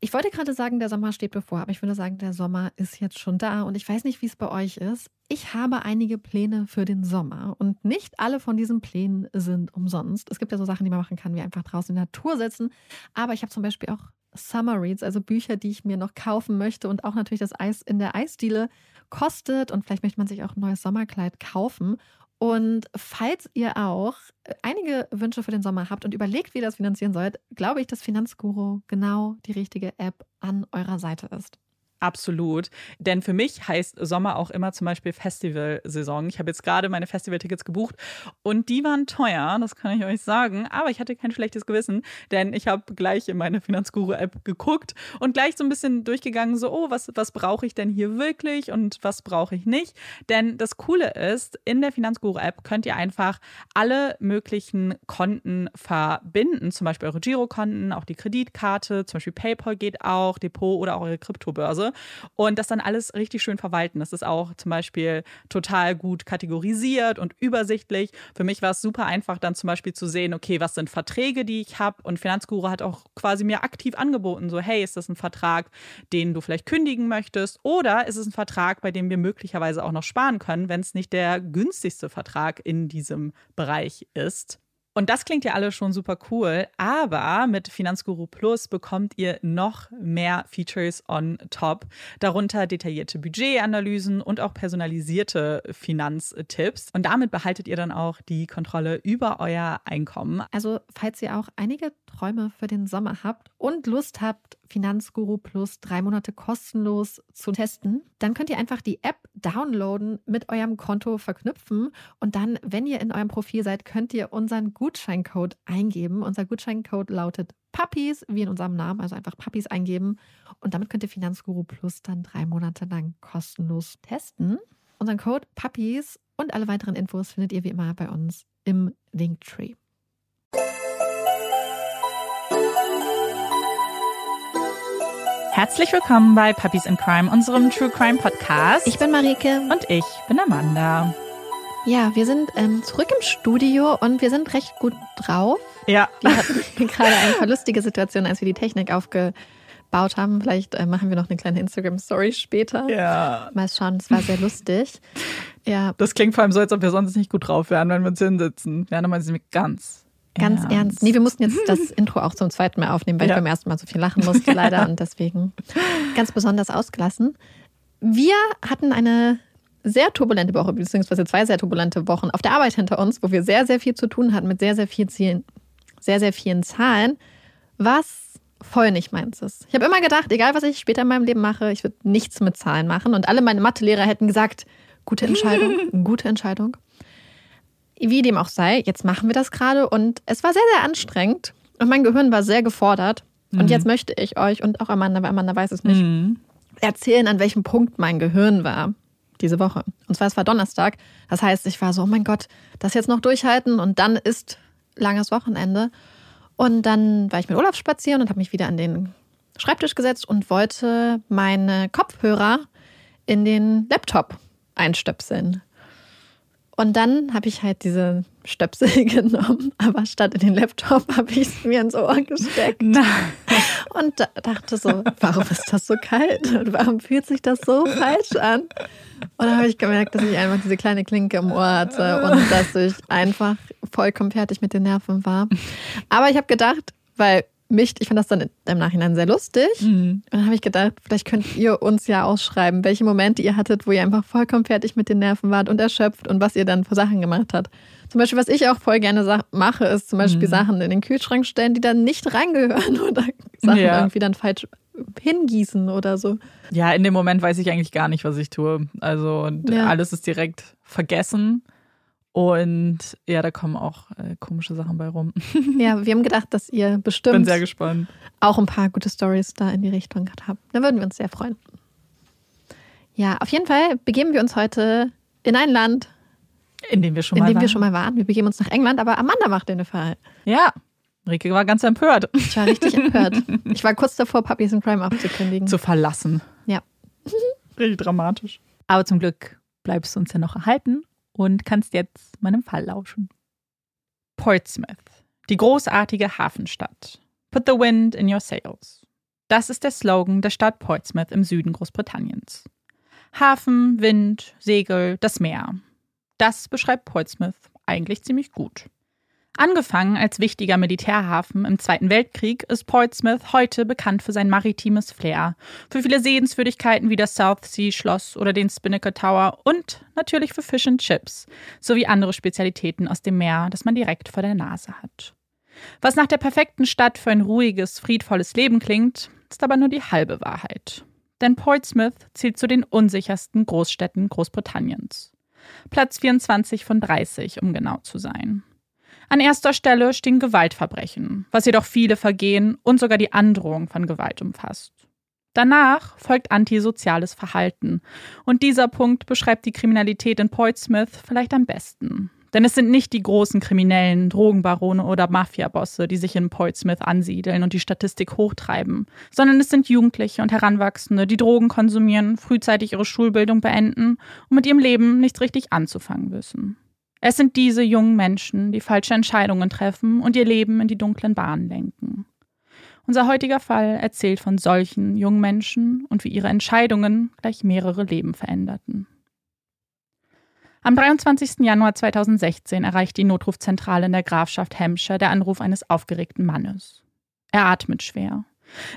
Ich wollte gerade sagen, der Sommer steht bevor, aber ich würde sagen, der Sommer ist jetzt schon da und ich weiß nicht, wie es bei euch ist. Ich habe einige Pläne für den Sommer und nicht alle von diesen Plänen sind umsonst. Es gibt ja so Sachen, die man machen kann, wie einfach draußen in der Natur sitzen. Aber ich habe zum Beispiel auch Summer Reads, also Bücher, die ich mir noch kaufen möchte und auch natürlich das Eis in der Eisdiele kostet und vielleicht möchte man sich auch ein neues Sommerkleid kaufen. Und falls ihr auch einige Wünsche für den Sommer habt und überlegt, wie ihr das finanzieren sollt, glaube ich, dass Finanzguru genau die richtige App an eurer Seite ist. Absolut. Denn für mich heißt Sommer auch immer zum Beispiel Festivalsaison. Ich habe jetzt gerade meine Festivaltickets gebucht und die waren teuer, das kann ich euch sagen. Aber ich hatte kein schlechtes Gewissen, denn ich habe gleich in meine Finanzguru-App geguckt und gleich so ein bisschen durchgegangen, so, oh, was, was brauche ich denn hier wirklich und was brauche ich nicht? Denn das Coole ist, in der Finanzguru-App könnt ihr einfach alle möglichen Konten verbinden, zum Beispiel eure Girokonten, auch die Kreditkarte, zum Beispiel PayPal geht auch, Depot oder auch eure Kryptobörse und das dann alles richtig schön verwalten. Das ist auch zum Beispiel total gut kategorisiert und übersichtlich. Für mich war es super einfach, dann zum Beispiel zu sehen, okay, was sind Verträge, die ich habe. Und Finanzguru hat auch quasi mir aktiv angeboten, so, hey, ist das ein Vertrag, den du vielleicht kündigen möchtest? Oder ist es ein Vertrag, bei dem wir möglicherweise auch noch sparen können, wenn es nicht der günstigste Vertrag in diesem Bereich ist? Und das klingt ja alles schon super cool, aber mit Finanzguru Plus bekommt ihr noch mehr Features on top, darunter detaillierte Budgetanalysen und auch personalisierte Finanztipps. Und damit behaltet ihr dann auch die Kontrolle über euer Einkommen. Also, falls ihr auch einige Träume für den Sommer habt und Lust habt, Finanzguru Plus drei Monate kostenlos zu testen, dann könnt ihr einfach die App downloaden, mit eurem Konto verknüpfen und dann, wenn ihr in eurem Profil seid, könnt ihr unseren Gutscheincode eingeben. Unser Gutscheincode lautet Puppies, wie in unserem Namen, also einfach Puppies eingeben und damit könnt ihr Finanzguru Plus dann drei Monate lang kostenlos testen. Unseren Code Puppies und alle weiteren Infos findet ihr wie immer bei uns im Linktree. Herzlich willkommen bei Puppies in Crime, unserem True Crime Podcast. Ich bin Marike. Und ich bin Amanda. Ja, wir sind ähm, zurück im Studio und wir sind recht gut drauf. Ja. Wir hatten gerade eine verlustige Situation, als wir die Technik aufgebaut haben. Vielleicht äh, machen wir noch eine kleine Instagram-Story später. Ja. Mal schauen, es war sehr lustig. Ja. Das klingt vor allem so, als ob wir sonst nicht gut drauf wären, wenn wir uns hinsitzen. Ja, nochmal sind wir ganz Ganz ernst. ernst. Nee, wir mussten jetzt das Intro auch zum zweiten Mal aufnehmen, weil ja. ich beim ersten Mal so viel lachen musste, leider. Und deswegen ganz besonders ausgelassen. Wir hatten eine sehr turbulente Woche, beziehungsweise zwei sehr turbulente Wochen auf der Arbeit hinter uns, wo wir sehr, sehr viel zu tun hatten mit sehr, sehr, viel Zielen, sehr, sehr vielen Zahlen, was voll nicht meins ist. Ich habe immer gedacht, egal was ich später in meinem Leben mache, ich würde nichts mit Zahlen machen. Und alle meine Mathelehrer hätten gesagt, gute Entscheidung, gute Entscheidung. Wie dem auch sei, jetzt machen wir das gerade und es war sehr, sehr anstrengend und mein Gehirn war sehr gefordert. Mhm. Und jetzt möchte ich euch und auch Amanda, weil Amanda weiß es nicht, mhm. erzählen, an welchem Punkt mein Gehirn war diese Woche. Und zwar, es war Donnerstag. Das heißt, ich war so, oh mein Gott, das jetzt noch durchhalten und dann ist langes Wochenende. Und dann war ich mit Olaf spazieren und habe mich wieder an den Schreibtisch gesetzt und wollte meine Kopfhörer in den Laptop einstöpseln. Und dann habe ich halt diese Stöpsel genommen, aber statt in den Laptop habe ich es mir ins Ohr gesteckt. Nein. Und dachte so, warum ist das so kalt? Und warum fühlt sich das so falsch an? Und dann habe ich gemerkt, dass ich einfach diese kleine Klinke im Ohr hatte und dass ich einfach vollkommen fertig mit den Nerven war. Aber ich habe gedacht, weil mich, ich fand das dann im Nachhinein sehr lustig. Mhm. Und dann habe ich gedacht, vielleicht könnt ihr uns ja ausschreiben, welche Momente ihr hattet, wo ihr einfach vollkommen fertig mit den Nerven wart und erschöpft und was ihr dann für Sachen gemacht habt. Zum Beispiel, was ich auch voll gerne mache, ist zum Beispiel mhm. Sachen in den Kühlschrank stellen, die dann nicht reingehören oder Sachen ja. irgendwie dann falsch hingießen oder so. Ja, in dem Moment weiß ich eigentlich gar nicht, was ich tue. Also ja. alles ist direkt vergessen. Und ja, da kommen auch äh, komische Sachen bei rum. Ja, wir haben gedacht, dass ihr bestimmt Bin sehr gespannt. auch ein paar gute Stories da in die Richtung habt. Da würden wir uns sehr freuen. Ja, auf jeden Fall begeben wir uns heute in ein Land, In dem wir schon in mal dem waren. wir schon mal waren. Wir begeben uns nach England, aber Amanda macht den Fall. Ja, Rike war ganz empört. Ich war richtig empört. Ich war kurz davor, Puppies in Crime aufzukündigen. Zu verlassen. Ja. Richtig dramatisch. Aber zum Glück bleibst du uns ja noch erhalten und kannst jetzt meinem Fall lauschen. Portsmouth, die großartige Hafenstadt. Put the wind in your sails. Das ist der Slogan der Stadt Portsmouth im Süden Großbritanniens. Hafen, Wind, Segel, das Meer. Das beschreibt Portsmouth eigentlich ziemlich gut. Angefangen als wichtiger Militärhafen im Zweiten Weltkrieg ist Portsmouth heute bekannt für sein maritimes Flair, für viele Sehenswürdigkeiten wie das South Sea Schloss oder den Spinnaker Tower und natürlich für Fish and Chips sowie andere Spezialitäten aus dem Meer, das man direkt vor der Nase hat. Was nach der perfekten Stadt für ein ruhiges, friedvolles Leben klingt, ist aber nur die halbe Wahrheit. Denn Portsmouth zählt zu den unsichersten Großstädten Großbritanniens. Platz 24 von 30, um genau zu sein. An erster Stelle stehen Gewaltverbrechen, was jedoch viele Vergehen und sogar die Androhung von Gewalt umfasst. Danach folgt antisoziales Verhalten. Und dieser Punkt beschreibt die Kriminalität in Portsmouth vielleicht am besten. Denn es sind nicht die großen Kriminellen, Drogenbarone oder Mafiabosse, die sich in Portsmouth ansiedeln und die Statistik hochtreiben, sondern es sind Jugendliche und Heranwachsende, die Drogen konsumieren, frühzeitig ihre Schulbildung beenden und mit ihrem Leben nichts richtig anzufangen wissen. Es sind diese jungen Menschen, die falsche Entscheidungen treffen und ihr Leben in die dunklen Bahnen lenken. Unser heutiger Fall erzählt von solchen jungen Menschen und wie ihre Entscheidungen gleich mehrere Leben veränderten. Am 23. Januar 2016 erreicht die Notrufzentrale in der Grafschaft Hampshire der Anruf eines aufgeregten Mannes. Er atmet schwer.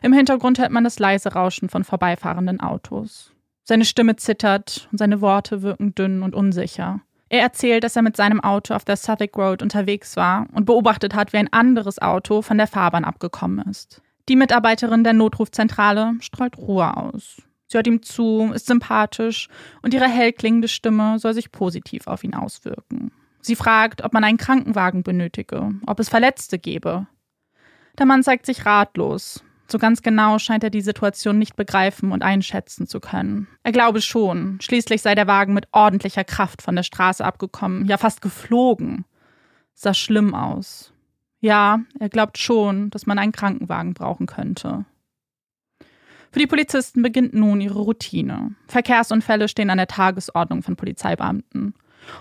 Im Hintergrund hört man das leise Rauschen von vorbeifahrenden Autos. Seine Stimme zittert und seine Worte wirken dünn und unsicher. Er erzählt, dass er mit seinem Auto auf der Suffolk Road unterwegs war und beobachtet hat, wie ein anderes Auto von der Fahrbahn abgekommen ist. Die Mitarbeiterin der Notrufzentrale strahlt Ruhe aus. Sie hört ihm zu, ist sympathisch und ihre hellklingende Stimme soll sich positiv auf ihn auswirken. Sie fragt, ob man einen Krankenwagen benötige, ob es Verletzte gebe. Der Mann zeigt sich ratlos. So ganz genau scheint er die Situation nicht begreifen und einschätzen zu können. Er glaube schon, schließlich sei der Wagen mit ordentlicher Kraft von der Straße abgekommen, ja fast geflogen. Sah schlimm aus. Ja, er glaubt schon, dass man einen Krankenwagen brauchen könnte. Für die Polizisten beginnt nun ihre Routine. Verkehrsunfälle stehen an der Tagesordnung von Polizeibeamten.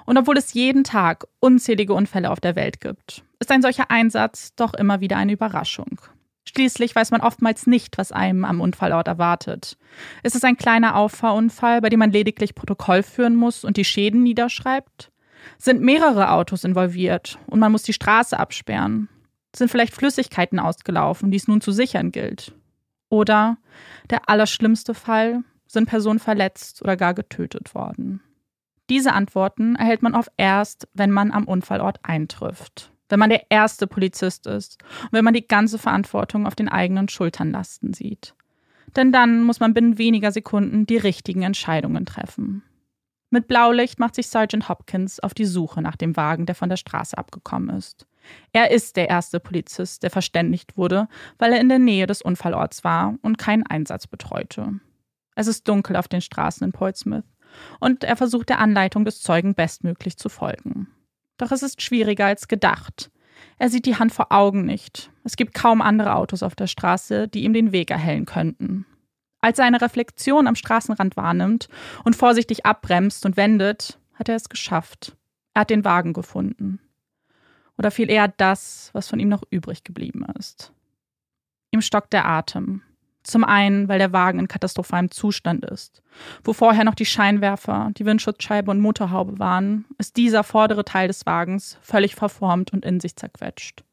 Und obwohl es jeden Tag unzählige Unfälle auf der Welt gibt, ist ein solcher Einsatz doch immer wieder eine Überraschung. Schließlich weiß man oftmals nicht, was einem am Unfallort erwartet. Ist es ein kleiner Auffahrunfall, bei dem man lediglich Protokoll führen muss und die Schäden niederschreibt? Sind mehrere Autos involviert und man muss die Straße absperren? Sind vielleicht Flüssigkeiten ausgelaufen, die es nun zu sichern gilt? Oder der allerschlimmste Fall, sind Personen verletzt oder gar getötet worden? Diese Antworten erhält man oft erst, wenn man am Unfallort eintrifft wenn man der erste Polizist ist und wenn man die ganze Verantwortung auf den eigenen Schultern lasten sieht. Denn dann muss man binnen weniger Sekunden die richtigen Entscheidungen treffen. Mit Blaulicht macht sich Sergeant Hopkins auf die Suche nach dem Wagen, der von der Straße abgekommen ist. Er ist der erste Polizist, der verständigt wurde, weil er in der Nähe des Unfallorts war und keinen Einsatz betreute. Es ist dunkel auf den Straßen in Portsmouth und er versucht der Anleitung des Zeugen bestmöglich zu folgen. Doch es ist schwieriger als gedacht. Er sieht die Hand vor Augen nicht. Es gibt kaum andere Autos auf der Straße, die ihm den Weg erhellen könnten. Als er eine Reflexion am Straßenrand wahrnimmt und vorsichtig abbremst und wendet, hat er es geschafft. Er hat den Wagen gefunden. Oder viel eher das, was von ihm noch übrig geblieben ist. Ihm stockt der Atem. Zum einen, weil der Wagen in katastrophalem Zustand ist. Wo vorher noch die Scheinwerfer, die Windschutzscheibe und Motorhaube waren, ist dieser vordere Teil des Wagens völlig verformt und in sich zerquetscht.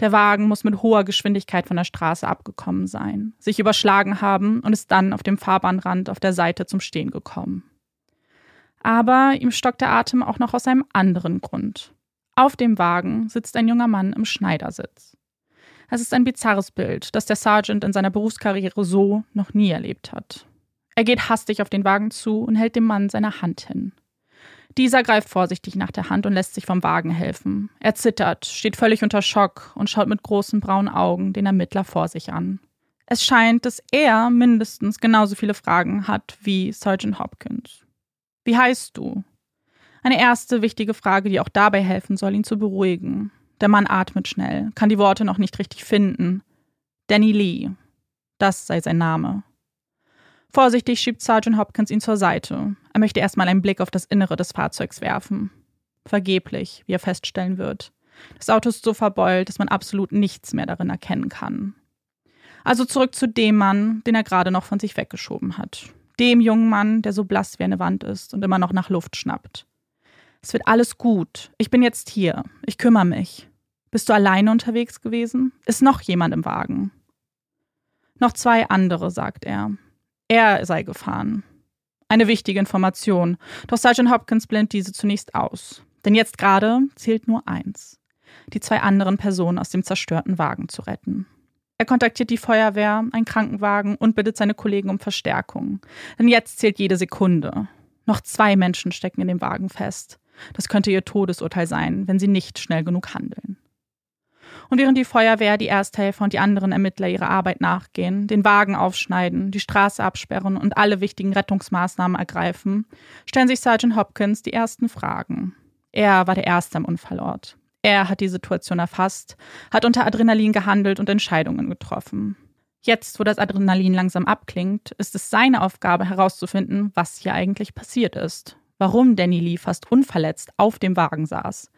Der Wagen muss mit hoher Geschwindigkeit von der Straße abgekommen sein, sich überschlagen haben und ist dann auf dem Fahrbahnrand auf der Seite zum Stehen gekommen. Aber ihm stockt der Atem auch noch aus einem anderen Grund. Auf dem Wagen sitzt ein junger Mann im Schneidersitz. Es ist ein bizarres Bild, das der Sergeant in seiner Berufskarriere so noch nie erlebt hat. Er geht hastig auf den Wagen zu und hält dem Mann seine Hand hin. Dieser greift vorsichtig nach der Hand und lässt sich vom Wagen helfen. Er zittert, steht völlig unter Schock und schaut mit großen braunen Augen den Ermittler vor sich an. Es scheint, dass er mindestens genauso viele Fragen hat wie Sergeant Hopkins. Wie heißt du? Eine erste wichtige Frage, die auch dabei helfen soll, ihn zu beruhigen. Der Mann atmet schnell, kann die Worte noch nicht richtig finden. Danny Lee. Das sei sein Name. Vorsichtig schiebt Sergeant Hopkins ihn zur Seite. Er möchte erstmal einen Blick auf das Innere des Fahrzeugs werfen. Vergeblich, wie er feststellen wird. Das Auto ist so verbeult, dass man absolut nichts mehr darin erkennen kann. Also zurück zu dem Mann, den er gerade noch von sich weggeschoben hat. Dem jungen Mann, der so blass wie eine Wand ist und immer noch nach Luft schnappt. Es wird alles gut. Ich bin jetzt hier. Ich kümmere mich. Bist du alleine unterwegs gewesen? Ist noch jemand im Wagen? Noch zwei andere, sagt er. Er sei gefahren. Eine wichtige Information, doch Sergeant Hopkins blendet diese zunächst aus. Denn jetzt gerade zählt nur eins: die zwei anderen Personen aus dem zerstörten Wagen zu retten. Er kontaktiert die Feuerwehr, einen Krankenwagen und bittet seine Kollegen um Verstärkung. Denn jetzt zählt jede Sekunde. Noch zwei Menschen stecken in dem Wagen fest. Das könnte ihr Todesurteil sein, wenn sie nicht schnell genug handeln. Und während die Feuerwehr, die Ersthelfer und die anderen Ermittler ihrer Arbeit nachgehen, den Wagen aufschneiden, die Straße absperren und alle wichtigen Rettungsmaßnahmen ergreifen, stellen sich Sergeant Hopkins die ersten Fragen. Er war der Erste am Unfallort. Er hat die Situation erfasst, hat unter Adrenalin gehandelt und Entscheidungen getroffen. Jetzt, wo das Adrenalin langsam abklingt, ist es seine Aufgabe herauszufinden, was hier eigentlich passiert ist. Warum Danny Lee fast unverletzt auf dem Wagen saß.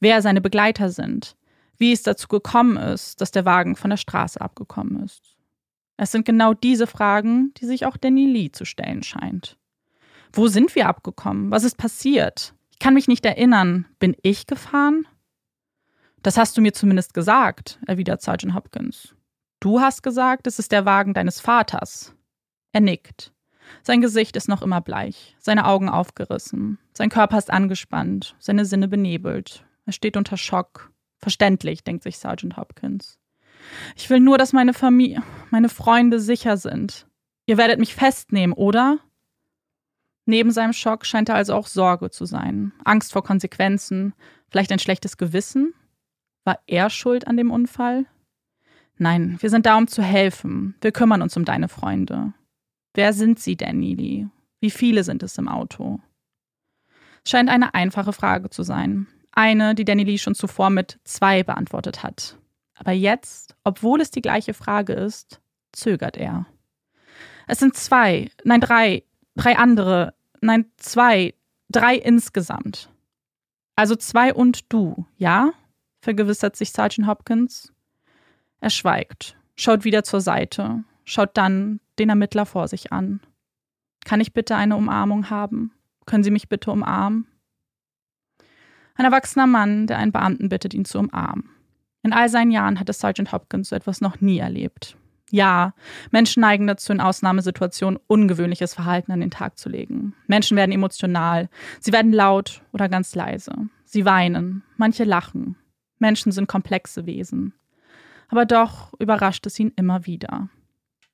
Wer seine Begleiter sind wie es dazu gekommen ist, dass der Wagen von der Straße abgekommen ist. Es sind genau diese Fragen, die sich auch Danny Lee zu stellen scheint. Wo sind wir abgekommen? Was ist passiert? Ich kann mich nicht erinnern. Bin ich gefahren? Das hast du mir zumindest gesagt, erwidert Sergeant Hopkins. Du hast gesagt, es ist der Wagen deines Vaters. Er nickt. Sein Gesicht ist noch immer bleich, seine Augen aufgerissen, sein Körper ist angespannt, seine Sinne benebelt. Er steht unter Schock, Verständlich, denkt sich Sergeant Hopkins. Ich will nur, dass meine Familie, meine Freunde sicher sind. Ihr werdet mich festnehmen, oder? Neben seinem Schock scheint er also auch Sorge zu sein. Angst vor Konsequenzen, vielleicht ein schlechtes Gewissen? War er schuld an dem Unfall? Nein, wir sind da, um zu helfen. Wir kümmern uns um deine Freunde. Wer sind sie denn, Nili? Wie viele sind es im Auto? Es scheint eine einfache Frage zu sein. Eine, die Danny Lee schon zuvor mit zwei beantwortet hat. Aber jetzt, obwohl es die gleiche Frage ist, zögert er. Es sind zwei, nein, drei, drei andere, nein, zwei, drei insgesamt. Also zwei und du, ja? vergewissert sich Sergeant Hopkins. Er schweigt, schaut wieder zur Seite, schaut dann den Ermittler vor sich an. Kann ich bitte eine Umarmung haben? Können Sie mich bitte umarmen? Ein erwachsener Mann, der einen Beamten bittet, ihn zu umarmen. In all seinen Jahren hatte Sergeant Hopkins so etwas noch nie erlebt. Ja, Menschen neigen dazu, in Ausnahmesituationen ungewöhnliches Verhalten an den Tag zu legen. Menschen werden emotional, sie werden laut oder ganz leise. Sie weinen, manche lachen. Menschen sind komplexe Wesen. Aber doch überrascht es ihn immer wieder.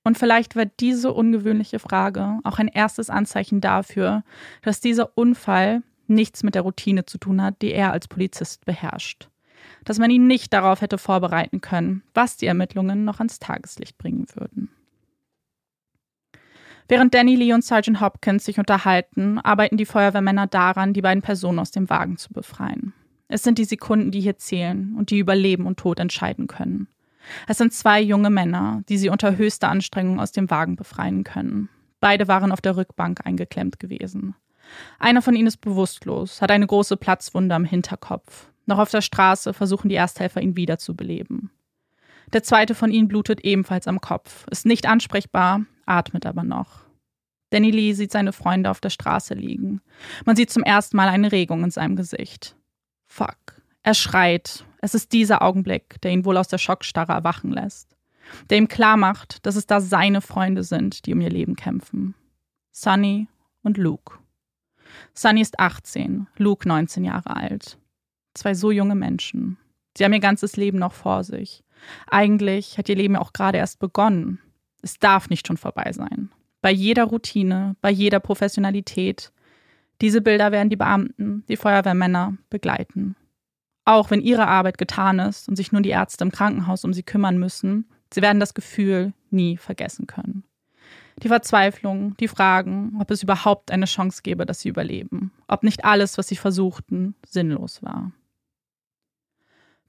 Und vielleicht wird diese ungewöhnliche Frage auch ein erstes Anzeichen dafür, dass dieser Unfall nichts mit der Routine zu tun hat, die er als Polizist beherrscht. Dass man ihn nicht darauf hätte vorbereiten können, was die Ermittlungen noch ans Tageslicht bringen würden. Während Danny Lee und Sergeant Hopkins sich unterhalten, arbeiten die Feuerwehrmänner daran, die beiden Personen aus dem Wagen zu befreien. Es sind die Sekunden, die hier zählen und die über Leben und Tod entscheiden können. Es sind zwei junge Männer, die sie unter höchster Anstrengung aus dem Wagen befreien können. Beide waren auf der Rückbank eingeklemmt gewesen. Einer von ihnen ist bewusstlos, hat eine große Platzwunde am Hinterkopf. Noch auf der Straße versuchen die Ersthelfer, ihn wiederzubeleben. Der zweite von ihnen blutet ebenfalls am Kopf, ist nicht ansprechbar, atmet aber noch. Danny Lee sieht seine Freunde auf der Straße liegen. Man sieht zum ersten Mal eine Regung in seinem Gesicht. Fuck. Er schreit. Es ist dieser Augenblick, der ihn wohl aus der Schockstarre erwachen lässt. Der ihm klar macht, dass es da seine Freunde sind, die um ihr Leben kämpfen. Sunny und Luke. Sunny ist 18, Luke 19 Jahre alt. Zwei so junge Menschen. Sie haben ihr ganzes Leben noch vor sich. Eigentlich hat ihr Leben auch gerade erst begonnen. Es darf nicht schon vorbei sein. Bei jeder Routine, bei jeder Professionalität, Diese Bilder werden die Beamten, die Feuerwehrmänner begleiten. Auch wenn ihre Arbeit getan ist und sich nun die Ärzte im Krankenhaus um sie kümmern müssen, sie werden das Gefühl nie vergessen können. Die Verzweiflung, die Fragen, ob es überhaupt eine Chance gäbe, dass sie überleben, ob nicht alles, was sie versuchten, sinnlos war.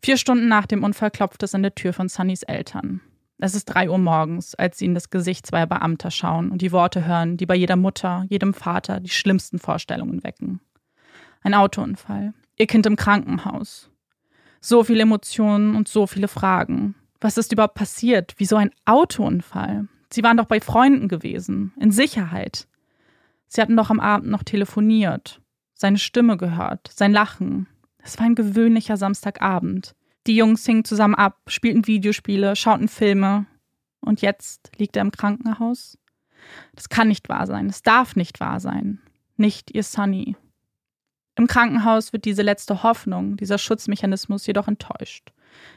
Vier Stunden nach dem Unfall klopft es an der Tür von Sunnys Eltern. Es ist drei Uhr morgens, als sie in das Gesicht zweier Beamter schauen und die Worte hören, die bei jeder Mutter, jedem Vater die schlimmsten Vorstellungen wecken. Ein Autounfall, ihr Kind im Krankenhaus. So viele Emotionen und so viele Fragen. Was ist überhaupt passiert? Wieso ein Autounfall? Sie waren doch bei Freunden gewesen, in Sicherheit. Sie hatten doch am Abend noch telefoniert, seine Stimme gehört, sein Lachen. Es war ein gewöhnlicher Samstagabend. Die Jungs hingen zusammen ab, spielten Videospiele, schauten Filme. Und jetzt liegt er im Krankenhaus? Das kann nicht wahr sein. Es darf nicht wahr sein. Nicht ihr Sunny. Im Krankenhaus wird diese letzte Hoffnung, dieser Schutzmechanismus jedoch enttäuscht.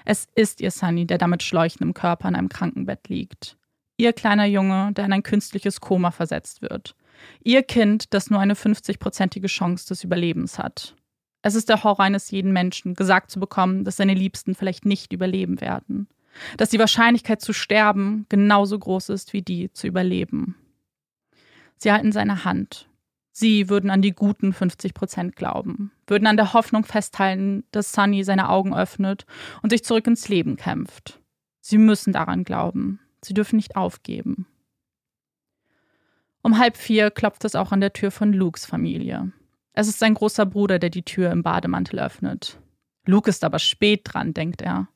Es ist ihr Sunny, der damit schleuchendem Körper in einem Krankenbett liegt. Ihr kleiner Junge, der in ein künstliches Koma versetzt wird. Ihr Kind, das nur eine 50-prozentige Chance des Überlebens hat. Es ist der Horror eines jeden Menschen, gesagt zu bekommen, dass seine Liebsten vielleicht nicht überleben werden. Dass die Wahrscheinlichkeit zu sterben genauso groß ist wie die zu überleben. Sie halten seine Hand. Sie würden an die guten 50 Prozent glauben, würden an der Hoffnung festhalten, dass Sunny seine Augen öffnet und sich zurück ins Leben kämpft. Sie müssen daran glauben. Sie dürfen nicht aufgeben. Um halb vier klopft es auch an der Tür von Lukes Familie. Es ist sein großer Bruder, der die Tür im Bademantel öffnet. Luke ist aber spät dran, denkt er.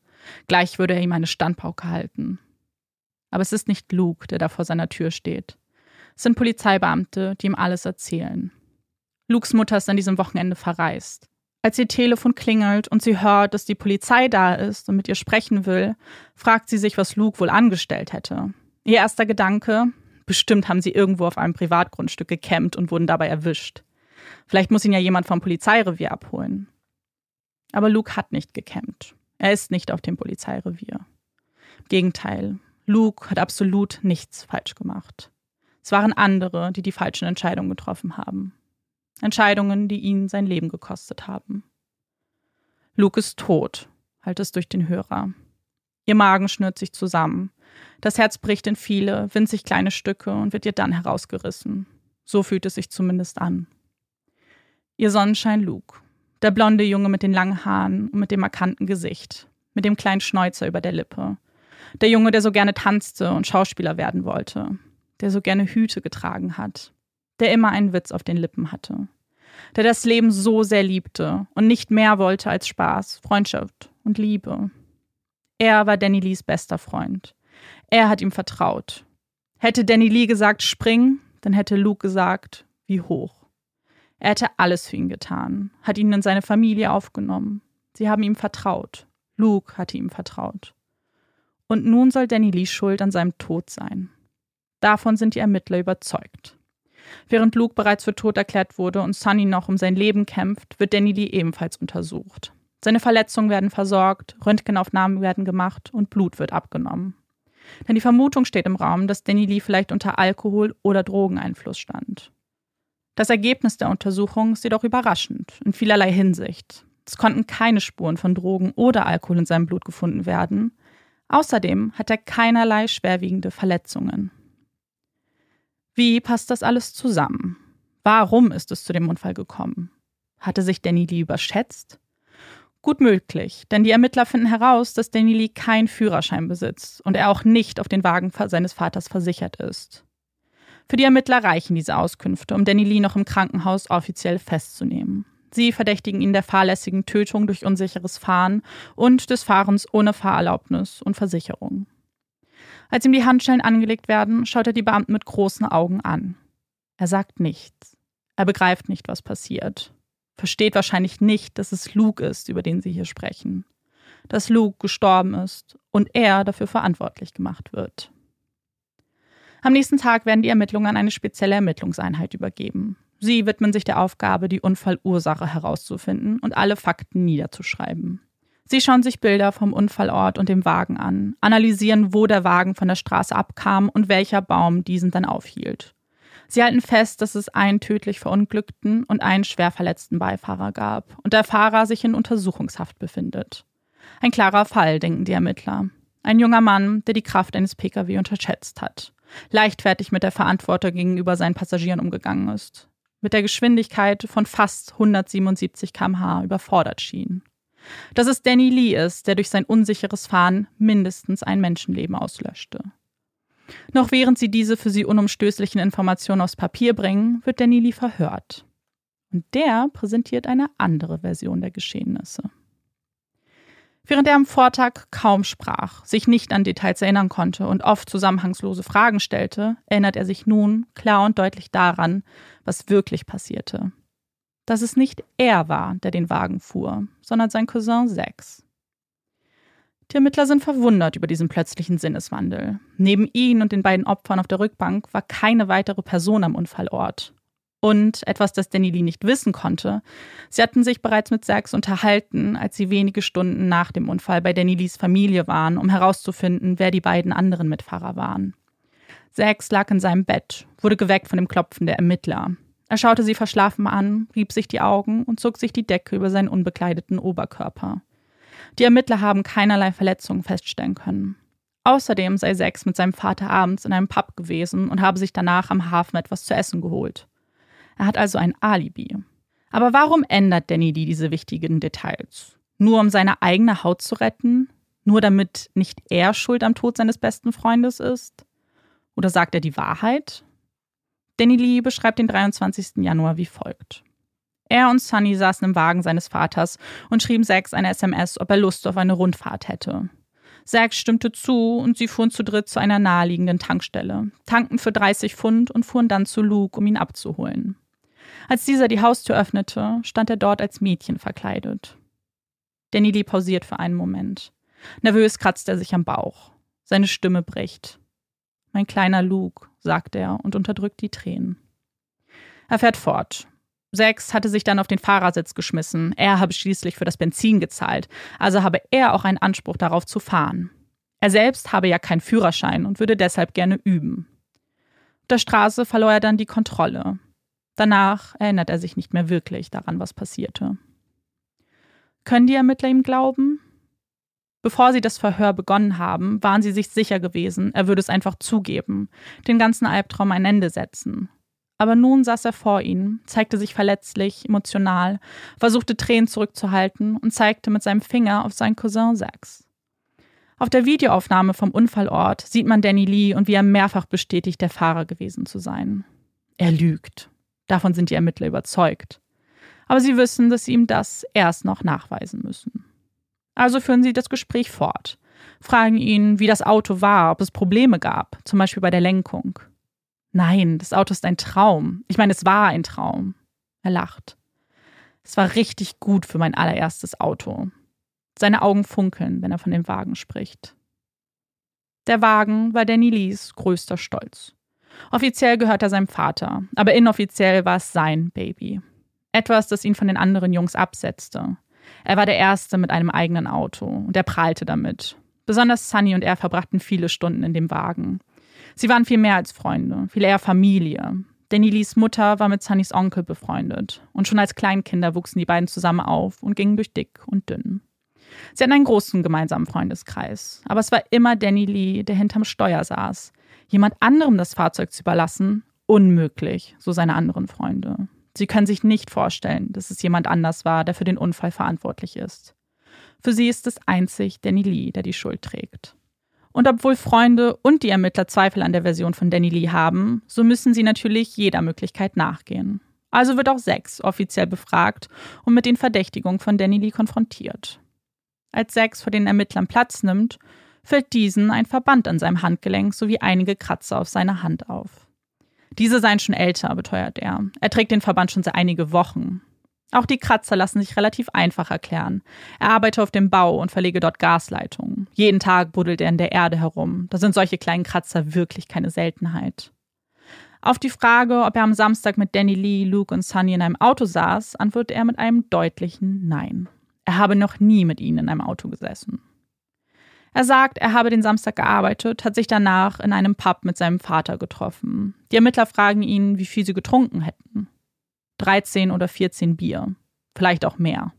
Gleich würde er ihm eine Standpauke halten. Aber es ist nicht Luke, der da vor seiner Tür steht. Sind Polizeibeamte, die ihm alles erzählen. Lukes Mutter ist an diesem Wochenende verreist. Als ihr Telefon klingelt und sie hört, dass die Polizei da ist und mit ihr sprechen will, fragt sie sich, was Luke wohl angestellt hätte. Ihr erster Gedanke, bestimmt haben sie irgendwo auf einem Privatgrundstück gekämmt und wurden dabei erwischt. Vielleicht muss ihn ja jemand vom Polizeirevier abholen. Aber Luke hat nicht gekämmt. Er ist nicht auf dem Polizeirevier. Im Gegenteil, Luke hat absolut nichts falsch gemacht. Es waren andere, die die falschen Entscheidungen getroffen haben. Entscheidungen, die ihn sein Leben gekostet haben. Luke ist tot, halt es durch den Hörer. Ihr Magen schnürt sich zusammen. Das Herz bricht in viele, winzig kleine Stücke und wird ihr dann herausgerissen. So fühlt es sich zumindest an. Ihr Sonnenschein Luke. Der blonde Junge mit den langen Haaren und mit dem markanten Gesicht. Mit dem kleinen Schnäuzer über der Lippe. Der Junge, der so gerne tanzte und Schauspieler werden wollte. Der so gerne Hüte getragen hat. Der immer einen Witz auf den Lippen hatte. Der das Leben so sehr liebte und nicht mehr wollte als Spaß, Freundschaft und Liebe. Er war Danny Lees bester Freund. Er hat ihm vertraut. Hätte Danny Lee gesagt, spring, dann hätte Luke gesagt, wie hoch. Er hätte alles für ihn getan, hat ihn in seine Familie aufgenommen. Sie haben ihm vertraut. Luke hatte ihm vertraut. Und nun soll Danny Lee schuld an seinem Tod sein. Davon sind die Ermittler überzeugt. Während Luke bereits für tot erklärt wurde und Sunny noch um sein Leben kämpft, wird Danny Lee ebenfalls untersucht. Seine Verletzungen werden versorgt, Röntgenaufnahmen werden gemacht und Blut wird abgenommen. Denn die Vermutung steht im Raum, dass Danny Lee vielleicht unter Alkohol- oder Drogeneinfluss stand. Das Ergebnis der Untersuchung ist jedoch überraschend, in vielerlei Hinsicht. Es konnten keine Spuren von Drogen oder Alkohol in seinem Blut gefunden werden. Außerdem hat er keinerlei schwerwiegende Verletzungen. Wie passt das alles zusammen? Warum ist es zu dem Unfall gekommen? Hatte sich Danny Lee überschätzt? Gut möglich, denn die Ermittler finden heraus, dass Danny Lee keinen Führerschein besitzt und er auch nicht auf den Wagen seines Vaters versichert ist. Für die Ermittler reichen diese Auskünfte, um Danny Lee noch im Krankenhaus offiziell festzunehmen. Sie verdächtigen ihn der fahrlässigen Tötung durch unsicheres Fahren und des Fahrens ohne Fahrerlaubnis und Versicherung. Als ihm die Handschellen angelegt werden, schaut er die Beamten mit großen Augen an. Er sagt nichts. Er begreift nicht, was passiert. Versteht wahrscheinlich nicht, dass es Luke ist, über den sie hier sprechen. Dass Luke gestorben ist und er dafür verantwortlich gemacht wird. Am nächsten Tag werden die Ermittlungen an eine spezielle Ermittlungseinheit übergeben. Sie widmen sich der Aufgabe, die Unfallursache herauszufinden und alle Fakten niederzuschreiben. Sie schauen sich Bilder vom Unfallort und dem Wagen an, analysieren, wo der Wagen von der Straße abkam und welcher Baum diesen dann aufhielt. Sie halten fest, dass es einen tödlich verunglückten und einen schwer verletzten Beifahrer gab und der Fahrer sich in Untersuchungshaft befindet. Ein klarer Fall, denken die Ermittler. Ein junger Mann, der die Kraft eines Pkw unterschätzt hat, leichtfertig mit der Verantwortung gegenüber seinen Passagieren umgegangen ist, mit der Geschwindigkeit von fast 177 km/h überfordert schien. Dass es Danny Lee ist, der durch sein unsicheres Fahren mindestens ein Menschenleben auslöschte. Noch während sie diese für sie unumstößlichen Informationen aufs Papier bringen, wird Danny Lee verhört. Und der präsentiert eine andere Version der Geschehnisse. Während er am Vortag kaum sprach, sich nicht an Details erinnern konnte und oft zusammenhangslose Fragen stellte, erinnert er sich nun klar und deutlich daran, was wirklich passierte. Dass es nicht er war, der den Wagen fuhr, sondern sein Cousin Sex. Die Ermittler sind verwundert über diesen plötzlichen Sinneswandel. Neben ihnen und den beiden Opfern auf der Rückbank war keine weitere Person am Unfallort. Und etwas, das Danny Lee nicht wissen konnte, sie hatten sich bereits mit Sachs unterhalten, als sie wenige Stunden nach dem Unfall bei Danny Lees Familie waren, um herauszufinden, wer die beiden anderen Mitfahrer waren. Sachs lag in seinem Bett, wurde geweckt von dem Klopfen der Ermittler. Er schaute sie verschlafen an, rieb sich die Augen und zog sich die Decke über seinen unbekleideten Oberkörper. Die Ermittler haben keinerlei Verletzungen feststellen können. Außerdem sei Sex mit seinem Vater abends in einem Pub gewesen und habe sich danach am Hafen etwas zu essen geholt. Er hat also ein Alibi. Aber warum ändert Danny die diese wichtigen Details? Nur um seine eigene Haut zu retten? Nur damit nicht er schuld am Tod seines besten Freundes ist? Oder sagt er die Wahrheit? Danny Lee beschreibt den 23. Januar wie folgt. Er und Sunny saßen im Wagen seines Vaters und schrieben Zax eine SMS, ob er Lust auf eine Rundfahrt hätte. Zack stimmte zu und sie fuhren zu dritt zu einer naheliegenden Tankstelle, tankten für 30 Pfund und fuhren dann zu Luke, um ihn abzuholen. Als dieser die Haustür öffnete, stand er dort als Mädchen verkleidet. Danny Lee pausiert für einen Moment. Nervös kratzt er sich am Bauch. Seine Stimme bricht. Mein kleiner Luke, sagt er und unterdrückt die Tränen. Er fährt fort. Sex hatte sich dann auf den Fahrersitz geschmissen. Er habe schließlich für das Benzin gezahlt, also habe er auch einen Anspruch darauf zu fahren. Er selbst habe ja keinen Führerschein und würde deshalb gerne üben. Auf der Straße verlor er dann die Kontrolle. Danach erinnert er sich nicht mehr wirklich daran, was passierte. Können die Ermittler ihm glauben? Bevor sie das Verhör begonnen haben, waren sie sich sicher gewesen, er würde es einfach zugeben, den ganzen Albtraum ein Ende setzen. Aber nun saß er vor ihnen, zeigte sich verletzlich, emotional, versuchte Tränen zurückzuhalten und zeigte mit seinem Finger auf seinen Cousin Sax. Auf der Videoaufnahme vom Unfallort sieht man Danny Lee und wie er mehrfach bestätigt, der Fahrer gewesen zu sein. Er lügt. Davon sind die Ermittler überzeugt. Aber sie wissen, dass sie ihm das erst noch nachweisen müssen. Also führen sie das Gespräch fort, fragen ihn, wie das Auto war, ob es Probleme gab, zum Beispiel bei der Lenkung. Nein, das Auto ist ein Traum. Ich meine, es war ein Traum. Er lacht. Es war richtig gut für mein allererstes Auto. Seine Augen funkeln, wenn er von dem Wagen spricht. Der Wagen war Danny Lees größter Stolz. Offiziell gehört er seinem Vater, aber inoffiziell war es sein Baby. Etwas, das ihn von den anderen Jungs absetzte. Er war der Erste mit einem eigenen Auto und er prahlte damit. Besonders Sunny und er verbrachten viele Stunden in dem Wagen. Sie waren viel mehr als Freunde, viel eher Familie. Danny Lees Mutter war mit Sunnys Onkel befreundet und schon als Kleinkinder wuchsen die beiden zusammen auf und gingen durch dick und dünn. Sie hatten einen großen gemeinsamen Freundeskreis, aber es war immer Danny Lee, der hinterm Steuer saß. Jemand anderem das Fahrzeug zu überlassen, unmöglich, so seine anderen Freunde. Sie können sich nicht vorstellen, dass es jemand anders war, der für den Unfall verantwortlich ist. Für sie ist es einzig Danny Lee, der die Schuld trägt. Und obwohl Freunde und die Ermittler Zweifel an der Version von Danny Lee haben, so müssen sie natürlich jeder Möglichkeit nachgehen. Also wird auch Sex offiziell befragt und mit den Verdächtigungen von Danny Lee konfrontiert. Als Sex vor den Ermittlern Platz nimmt, fällt diesen ein Verband an seinem Handgelenk sowie einige Kratzer auf seiner Hand auf. Diese seien schon älter, beteuert er. Er trägt den Verband schon seit einige Wochen. Auch die Kratzer lassen sich relativ einfach erklären. Er arbeite auf dem Bau und verlege dort Gasleitungen. Jeden Tag buddelt er in der Erde herum. Da sind solche kleinen Kratzer wirklich keine Seltenheit. Auf die Frage, ob er am Samstag mit Danny Lee, Luke und Sunny in einem Auto saß, antwortet er mit einem deutlichen Nein. Er habe noch nie mit ihnen in einem Auto gesessen. Er sagt, er habe den Samstag gearbeitet, hat sich danach in einem Pub mit seinem Vater getroffen. Die Ermittler fragen ihn, wie viel sie getrunken hätten. 13 oder 14 Bier. Vielleicht auch mehr.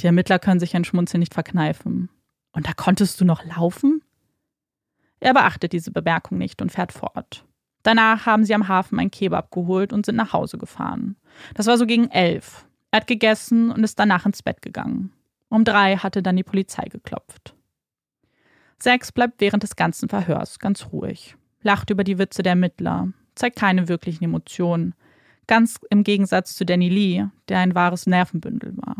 Die Ermittler können sich ein Schmunzeln nicht verkneifen. Und da konntest du noch laufen? Er beachtet diese Bemerkung nicht und fährt fort. Danach haben sie am Hafen ein Kebab geholt und sind nach Hause gefahren. Das war so gegen elf. Er hat gegessen und ist danach ins Bett gegangen. Um drei hatte dann die Polizei geklopft. Sex bleibt während des ganzen Verhörs ganz ruhig, lacht über die Witze der Ermittler, zeigt keine wirklichen Emotionen, ganz im Gegensatz zu Danny Lee, der ein wahres Nervenbündel war.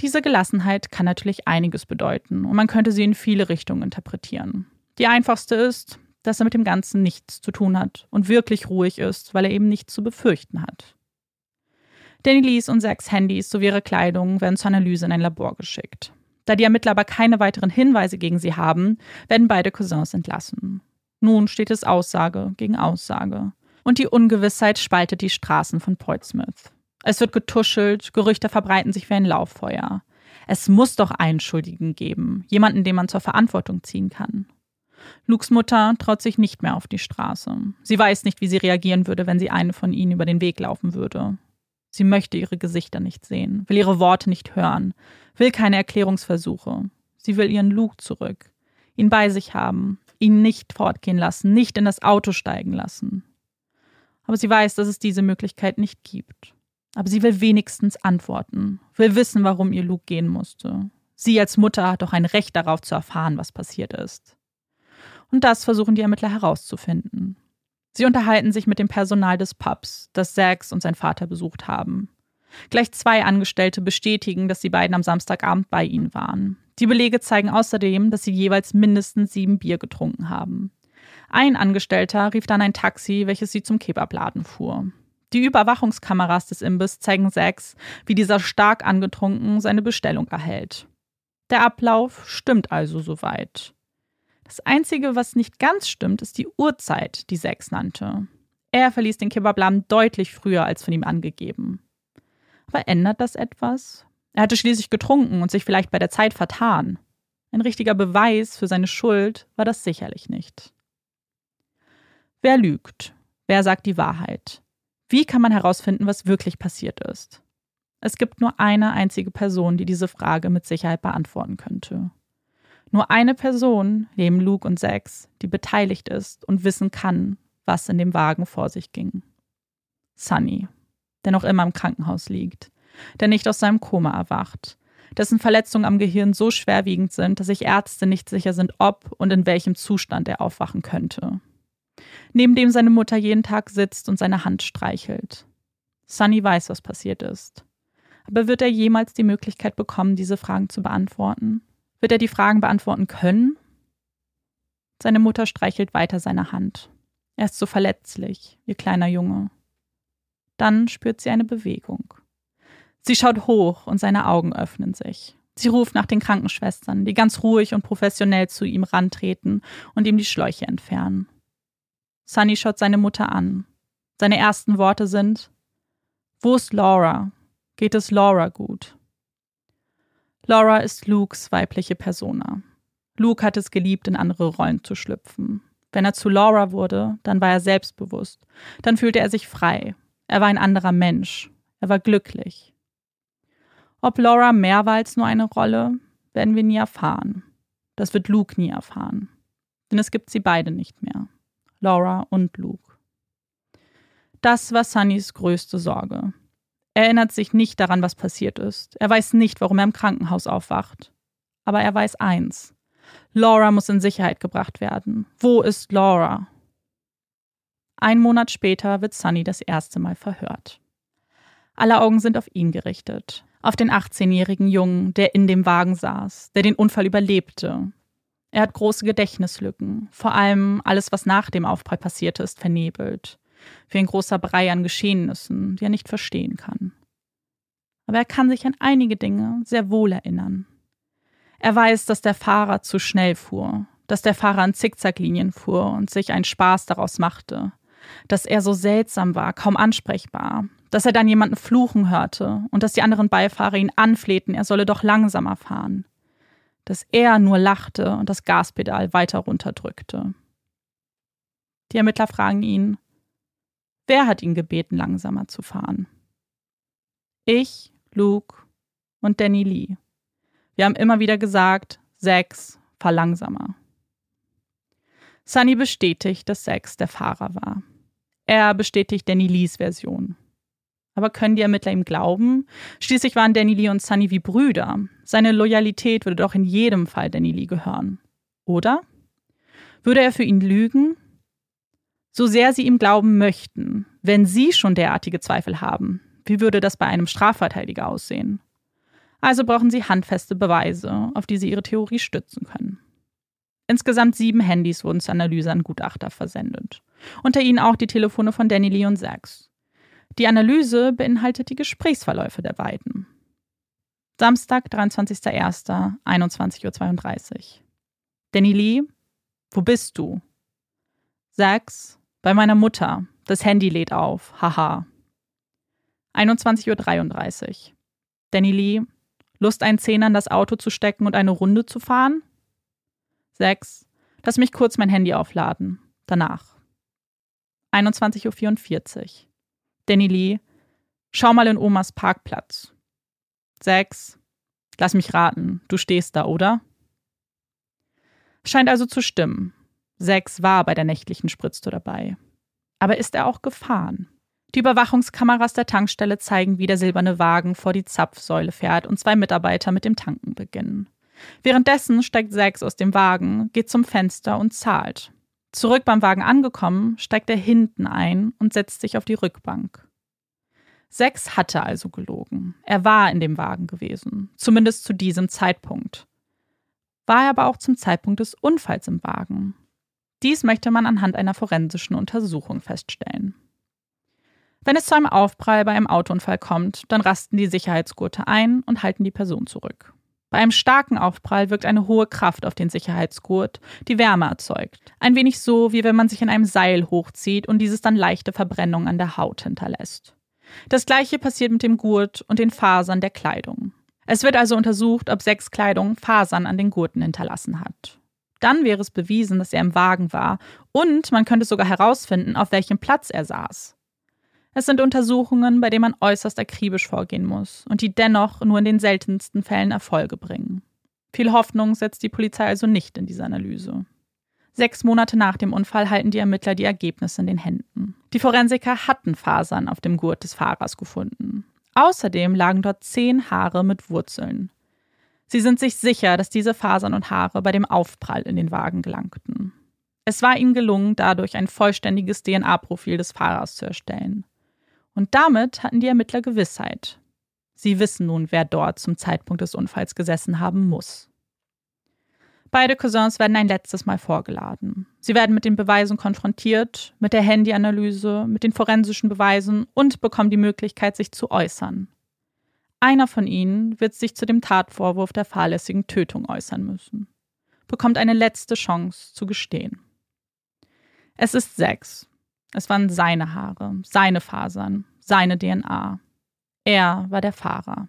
Diese Gelassenheit kann natürlich einiges bedeuten und man könnte sie in viele Richtungen interpretieren. Die einfachste ist, dass er mit dem Ganzen nichts zu tun hat und wirklich ruhig ist, weil er eben nichts zu befürchten hat. Danny Lees und Zacks Handys sowie ihre Kleidung werden zur Analyse in ein Labor geschickt. Da die Ermittler aber keine weiteren Hinweise gegen sie haben, werden beide Cousins entlassen. Nun steht es Aussage gegen Aussage. Und die Ungewissheit spaltet die Straßen von Portsmouth. Es wird getuschelt, Gerüchte verbreiten sich wie ein Lauffeuer. Es muss doch einen Schuldigen geben, jemanden, den man zur Verantwortung ziehen kann. Lukes Mutter traut sich nicht mehr auf die Straße. Sie weiß nicht, wie sie reagieren würde, wenn sie eine von ihnen über den Weg laufen würde. Sie möchte ihre Gesichter nicht sehen, will ihre Worte nicht hören, will keine Erklärungsversuche. Sie will ihren Luke zurück, ihn bei sich haben, ihn nicht fortgehen lassen, nicht in das Auto steigen lassen. Aber sie weiß, dass es diese Möglichkeit nicht gibt. Aber sie will wenigstens antworten, will wissen, warum ihr Luke gehen musste. Sie als Mutter hat doch ein Recht darauf zu erfahren, was passiert ist. Und das versuchen die Ermittler herauszufinden. Sie unterhalten sich mit dem Personal des Pubs, das Zax und sein Vater besucht haben. Gleich zwei Angestellte bestätigen, dass die beiden am Samstagabend bei ihnen waren. Die Belege zeigen außerdem, dass sie jeweils mindestens sieben Bier getrunken haben. Ein Angestellter rief dann ein Taxi, welches sie zum Kebabladen fuhr. Die Überwachungskameras des Imbiss zeigen Zax, wie dieser stark angetrunken seine Bestellung erhält. Der Ablauf stimmt also soweit. Das Einzige, was nicht ganz stimmt, ist die Uhrzeit, die Sex nannte. Er verließ den Kebabladen deutlich früher als von ihm angegeben. Aber ändert das etwas? Er hatte schließlich getrunken und sich vielleicht bei der Zeit vertan. Ein richtiger Beweis für seine Schuld war das sicherlich nicht. Wer lügt? Wer sagt die Wahrheit? Wie kann man herausfinden, was wirklich passiert ist? Es gibt nur eine einzige Person, die diese Frage mit Sicherheit beantworten könnte. Nur eine Person neben Luke und Zax, die beteiligt ist und wissen kann, was in dem Wagen vor sich ging. Sunny, der noch immer im Krankenhaus liegt, der nicht aus seinem Koma erwacht, dessen Verletzungen am Gehirn so schwerwiegend sind, dass sich Ärzte nicht sicher sind, ob und in welchem Zustand er aufwachen könnte. Neben dem seine Mutter jeden Tag sitzt und seine Hand streichelt. Sunny weiß, was passiert ist. Aber wird er jemals die Möglichkeit bekommen, diese Fragen zu beantworten? Wird er die Fragen beantworten können? Seine Mutter streichelt weiter seine Hand. Er ist so verletzlich, ihr kleiner Junge. Dann spürt sie eine Bewegung. Sie schaut hoch und seine Augen öffnen sich. Sie ruft nach den Krankenschwestern, die ganz ruhig und professionell zu ihm rantreten und ihm die Schläuche entfernen. Sunny schaut seine Mutter an. Seine ersten Worte sind: Wo ist Laura? Geht es Laura gut? Laura ist Lukes weibliche Persona. Luke hat es geliebt, in andere Rollen zu schlüpfen. Wenn er zu Laura wurde, dann war er selbstbewusst. Dann fühlte er sich frei. Er war ein anderer Mensch. Er war glücklich. Ob Laura mehr war als nur eine Rolle, werden wir nie erfahren. Das wird Luke nie erfahren. Denn es gibt sie beide nicht mehr. Laura und Luke. Das war Sunnys größte Sorge. Er erinnert sich nicht daran, was passiert ist. Er weiß nicht, warum er im Krankenhaus aufwacht. Aber er weiß eins. Laura muss in Sicherheit gebracht werden. Wo ist Laura? Ein Monat später wird Sunny das erste Mal verhört. Alle Augen sind auf ihn gerichtet. Auf den 18-jährigen Jungen, der in dem Wagen saß, der den Unfall überlebte. Er hat große Gedächtnislücken. Vor allem alles, was nach dem Aufprall passierte, ist vernebelt wie ein großer Brei an Geschehnissen, die er nicht verstehen kann. Aber er kann sich an einige Dinge sehr wohl erinnern. Er weiß, dass der Fahrer zu schnell fuhr, dass der Fahrer in Zickzacklinien fuhr und sich einen Spaß daraus machte, dass er so seltsam war, kaum ansprechbar, dass er dann jemanden fluchen hörte und dass die anderen Beifahrer ihn anflehten, er solle doch langsamer fahren. dass er nur lachte und das Gaspedal weiter runterdrückte. Die Ermittler fragen ihn, wer hat ihn gebeten, langsamer zu fahren? Ich, Luke und Danny Lee. Wir haben immer wieder gesagt, sechs, fahr langsamer. Sunny bestätigt, dass Sex der Fahrer war. Er bestätigt Danny Lees Version. Aber können die Ermittler ihm glauben? Schließlich waren Danny Lee und Sunny wie Brüder. Seine Loyalität würde doch in jedem Fall Danny Lee gehören. Oder? Würde er für ihn lügen? So sehr sie ihm glauben möchten, wenn sie schon derartige Zweifel haben, wie würde das bei einem Strafverteidiger aussehen? Also brauchen sie handfeste Beweise, auf die sie ihre Theorie stützen können. Insgesamt sieben Handys wurden zur Analyse an Gutachter versendet. Unter ihnen auch die Telefone von Danny Lee und Sachs. Die Analyse beinhaltet die Gesprächsverläufe der beiden. Samstag, 23.01., 21.32 Uhr. Danny Lee, wo bist du? Sachs, bei meiner Mutter. Das Handy lädt auf. Haha. 21.33 Uhr. Danny Lee, Lust, einen Zehner in das Auto zu stecken und eine Runde zu fahren? 6. Lass mich kurz mein Handy aufladen. Danach. 21.44 Uhr. Danny Lee, schau mal in Omas Parkplatz. 6. Lass mich raten, du stehst da, oder? Scheint also zu stimmen. 6 war bei der nächtlichen Spritztour dabei. Aber ist er auch gefahren? Die Überwachungskameras der Tankstelle zeigen, wie der silberne Wagen vor die Zapfsäule fährt und zwei Mitarbeiter mit dem Tanken beginnen. Währenddessen steigt Sex aus dem Wagen, geht zum Fenster und zahlt. Zurück beim Wagen angekommen, steigt er hinten ein und setzt sich auf die Rückbank. Sex hatte also gelogen. Er war in dem Wagen gewesen, zumindest zu diesem Zeitpunkt. War er aber auch zum Zeitpunkt des Unfalls im Wagen. Dies möchte man anhand einer forensischen Untersuchung feststellen. Wenn es zu einem Aufprall bei einem Autounfall kommt, dann rasten die Sicherheitsgurte ein und halten die Person zurück. Bei einem starken Aufprall wirkt eine hohe Kraft auf den Sicherheitsgurt, die Wärme erzeugt. Ein wenig so, wie wenn man sich in einem Seil hochzieht und dieses dann leichte Verbrennung an der Haut hinterlässt. Das gleiche passiert mit dem Gurt und den Fasern der Kleidung. Es wird also untersucht, ob Sechskleidung Fasern an den Gurten hinterlassen hat. Dann wäre es bewiesen, dass er im Wagen war und man könnte sogar herausfinden, auf welchem Platz er saß. Es sind Untersuchungen, bei denen man äußerst akribisch vorgehen muss und die dennoch nur in den seltensten Fällen Erfolge bringen. Viel Hoffnung setzt die Polizei also nicht in diese Analyse. Sechs Monate nach dem Unfall halten die Ermittler die Ergebnisse in den Händen. Die Forensiker hatten Fasern auf dem Gurt des Fahrers gefunden. Außerdem lagen dort zehn Haare mit Wurzeln. Sie sind sich sicher, dass diese Fasern und Haare bei dem Aufprall in den Wagen gelangten. Es war ihnen gelungen, dadurch ein vollständiges DNA-Profil des Fahrers zu erstellen. Und damit hatten die Ermittler Gewissheit. Sie wissen nun, wer dort zum Zeitpunkt des Unfalls gesessen haben muss. Beide Cousins werden ein letztes Mal vorgeladen. Sie werden mit den Beweisen konfrontiert, mit der Handyanalyse, mit den forensischen Beweisen und bekommen die Möglichkeit, sich zu äußern. Einer von ihnen wird sich zu dem Tatvorwurf der fahrlässigen Tötung äußern müssen, bekommt eine letzte Chance zu gestehen. Es ist sechs, es waren seine Haare, seine Fasern, seine DNA. Er war der Fahrer.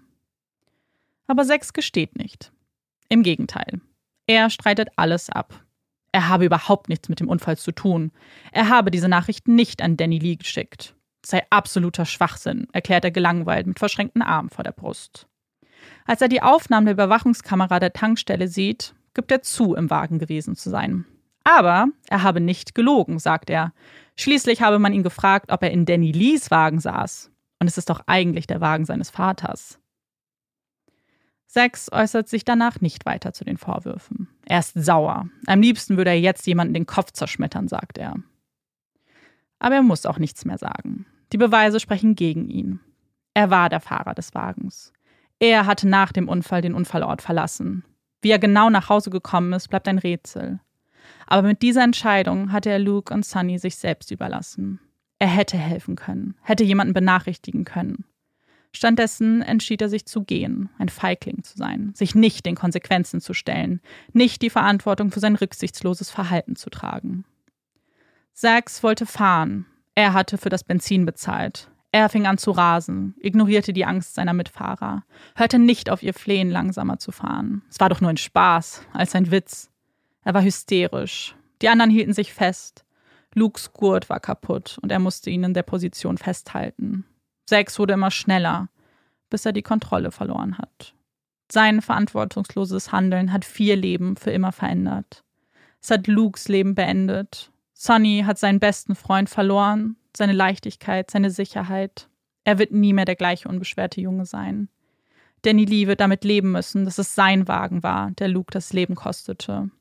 Aber Sex gesteht nicht. Im Gegenteil. Er streitet alles ab. Er habe überhaupt nichts mit dem Unfall zu tun. Er habe diese Nachricht nicht an Danny Lee geschickt. Es sei absoluter Schwachsinn, erklärt er gelangweilt mit verschränkten Armen vor der Brust. Als er die Aufnahmen der Überwachungskamera der Tankstelle sieht, gibt er zu, im Wagen gewesen zu sein. Aber er habe nicht gelogen, sagt er. Schließlich habe man ihn gefragt, ob er in Danny Lees Wagen saß. Und es ist doch eigentlich der Wagen seines Vaters. Sex äußert sich danach nicht weiter zu den Vorwürfen. Er ist sauer. Am liebsten würde er jetzt jemanden den Kopf zerschmettern, sagt er. Aber er muss auch nichts mehr sagen. Die Beweise sprechen gegen ihn. Er war der Fahrer des Wagens. Er hatte nach dem Unfall den Unfallort verlassen. Wie er genau nach Hause gekommen ist, bleibt ein Rätsel. Aber mit dieser Entscheidung hatte er Luke und Sunny sich selbst überlassen. Er hätte helfen können, hätte jemanden benachrichtigen können. Stattdessen entschied er sich zu gehen, ein Feigling zu sein, sich nicht den Konsequenzen zu stellen, nicht die Verantwortung für sein rücksichtsloses Verhalten zu tragen. Sachs wollte fahren. Er hatte für das Benzin bezahlt. Er fing an zu rasen, ignorierte die Angst seiner Mitfahrer, hörte nicht auf ihr Flehen, langsamer zu fahren. Es war doch nur ein Spaß, als ein Witz. Er war hysterisch. Die anderen hielten sich fest. Lukes Gurt war kaputt und er musste ihn in der Position festhalten. Sex wurde immer schneller, bis er die Kontrolle verloren hat. Sein verantwortungsloses Handeln hat vier Leben für immer verändert. Es hat Lukes Leben beendet. Sonny hat seinen besten Freund verloren, seine Leichtigkeit, seine Sicherheit. Er wird nie mehr der gleiche unbeschwerte Junge sein. Danny Lee wird damit leben müssen, dass es sein Wagen war, der Luke das Leben kostete.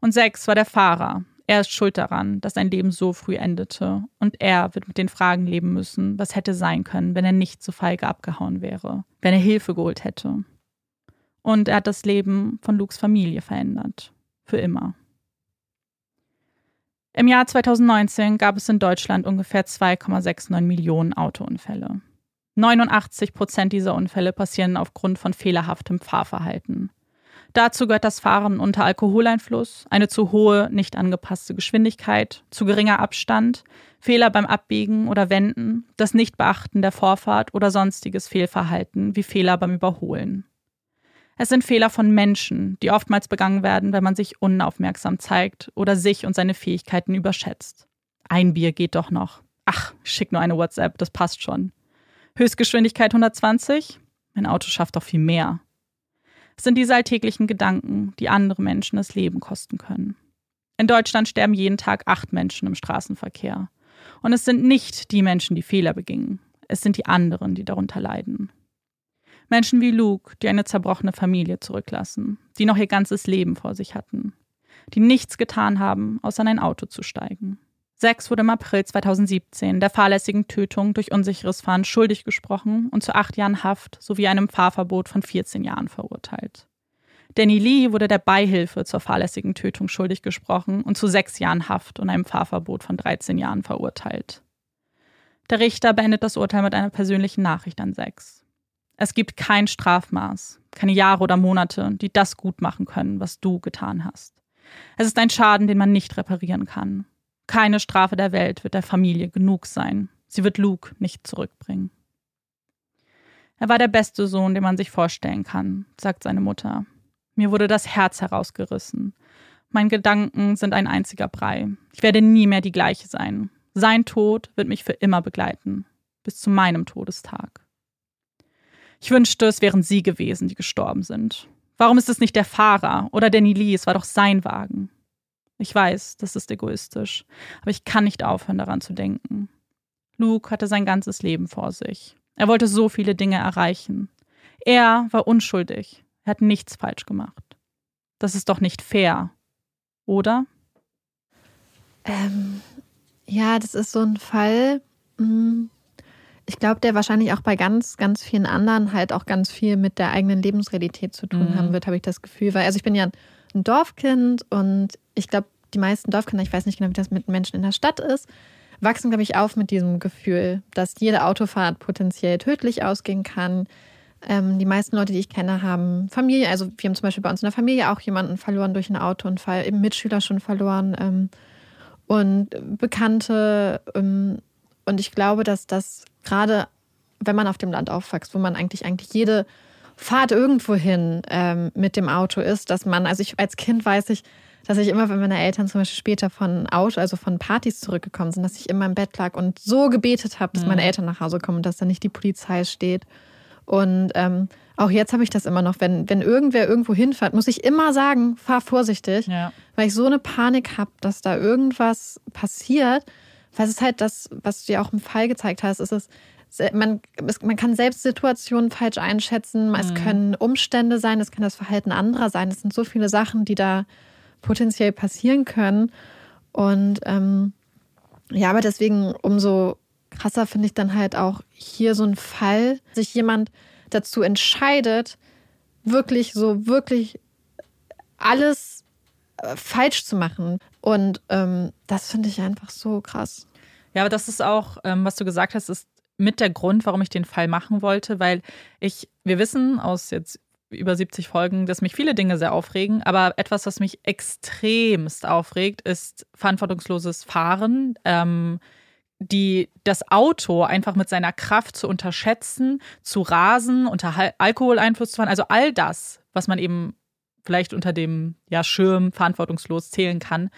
Und Sex war der Fahrer. Er ist schuld daran, dass sein Leben so früh endete. Und er wird mit den Fragen leben müssen, was hätte sein können, wenn er nicht so feige abgehauen wäre, wenn er Hilfe geholt hätte. Und er hat das Leben von Lukes Familie verändert. Für immer. Im Jahr 2019 gab es in Deutschland ungefähr 2,69 Millionen Autounfälle. 89 Prozent dieser Unfälle passieren aufgrund von fehlerhaftem Fahrverhalten. Dazu gehört das Fahren unter Alkoholeinfluss, eine zu hohe, nicht angepasste Geschwindigkeit, zu geringer Abstand, Fehler beim Abbiegen oder Wenden, das Nichtbeachten der Vorfahrt oder sonstiges Fehlverhalten wie Fehler beim Überholen. Es sind Fehler von Menschen, die oftmals begangen werden, wenn man sich unaufmerksam zeigt oder sich und seine Fähigkeiten überschätzt. Ein Bier geht doch noch. Ach, schick nur eine WhatsApp, das passt schon. Höchstgeschwindigkeit 120? Mein Auto schafft doch viel mehr. Es sind diese alltäglichen Gedanken, die andere Menschen das Leben kosten können. In Deutschland sterben jeden Tag acht Menschen im Straßenverkehr. Und es sind nicht die Menschen, die Fehler begingen. Es sind die anderen, die darunter leiden. Menschen wie Luke, die eine zerbrochene Familie zurücklassen, die noch ihr ganzes Leben vor sich hatten, die nichts getan haben, außer in ein Auto zu steigen. Sex wurde im April 2017 der fahrlässigen Tötung durch unsicheres Fahren schuldig gesprochen und zu acht Jahren Haft sowie einem Fahrverbot von 14 Jahren verurteilt. Danny Lee wurde der Beihilfe zur fahrlässigen Tötung schuldig gesprochen und zu sechs Jahren Haft und einem Fahrverbot von 13 Jahren verurteilt. Der Richter beendet das Urteil mit einer persönlichen Nachricht an Sex. Es gibt kein Strafmaß, keine Jahre oder Monate, die das gut machen können, was du getan hast. Es ist ein Schaden, den man nicht reparieren kann. Keine Strafe der Welt wird der Familie genug sein. Sie wird Luke nicht zurückbringen. Er war der beste Sohn, den man sich vorstellen kann, sagt seine Mutter. Mir wurde das Herz herausgerissen. Meine Gedanken sind ein einziger Brei. Ich werde nie mehr die gleiche sein. Sein Tod wird mich für immer begleiten, bis zu meinem Todestag. Ich wünschte, es wären sie gewesen, die gestorben sind. Warum ist es nicht der Fahrer oder Danny Lee? Es war doch sein Wagen. Ich weiß, das ist egoistisch, aber ich kann nicht aufhören, daran zu denken. Luke hatte sein ganzes Leben vor sich. Er wollte so viele Dinge erreichen. Er war unschuldig. Er hat nichts falsch gemacht. Das ist doch nicht fair, oder? Ähm, ja, das ist so ein Fall. Hm, ich glaube, der wahrscheinlich auch bei ganz, ganz vielen anderen halt auch ganz viel mit der eigenen Lebensrealität zu tun mhm. haben wird, habe ich das Gefühl. Weil, also ich bin ja ein Dorfkind und ich glaube, die meisten Dorfkinder, ich weiß nicht genau, wie das mit Menschen in der Stadt ist, wachsen, glaube ich, auf mit diesem Gefühl, dass jede Autofahrt potenziell tödlich ausgehen kann. Ähm, die meisten Leute, die ich kenne, haben Familie. Also wir haben zum Beispiel bei uns in der Familie auch jemanden verloren durch einen Autounfall, eben Mitschüler schon verloren ähm, und Bekannte. Ähm, und ich glaube, dass das gerade, wenn man auf dem Land aufwächst, wo man eigentlich eigentlich jede Fahrt irgendwo hin ähm, mit dem Auto ist, dass man, also ich als Kind weiß ich, dass ich immer, wenn meine Eltern zum Beispiel später von Auto, also von Partys zurückgekommen sind, dass ich immer im Bett lag und so gebetet habe, dass mhm. meine Eltern nach Hause kommen und dass da nicht die Polizei steht. Und ähm, auch jetzt habe ich das immer noch, wenn, wenn irgendwer irgendwo hinfährt, muss ich immer sagen, fahr vorsichtig, ja. weil ich so eine Panik habe, dass da irgendwas passiert. Was ist halt das, was du ja auch im Fall gezeigt hast, ist es, man, man kann selbst Situationen falsch einschätzen, es mhm. können Umstände sein, es kann das Verhalten anderer sein. Es sind so viele Sachen, die da potenziell passieren können. Und ähm, ja, aber deswegen umso krasser finde ich dann halt auch hier so ein Fall, sich jemand dazu entscheidet, wirklich so, wirklich alles äh, falsch zu machen. Und ähm, das finde ich einfach so krass. Ja, aber das ist auch, ähm, was du gesagt hast, ist mit der Grund, warum ich den Fall machen wollte, weil ich, wir wissen aus jetzt über 70 Folgen, dass mich viele Dinge sehr aufregen, aber etwas, was mich extremst aufregt, ist verantwortungsloses Fahren. Ähm, die, das Auto einfach mit seiner Kraft zu unterschätzen, zu rasen, unter Alkoholeinfluss zu fahren, also all das, was man eben vielleicht unter dem ja, Schirm verantwortungslos zählen kann.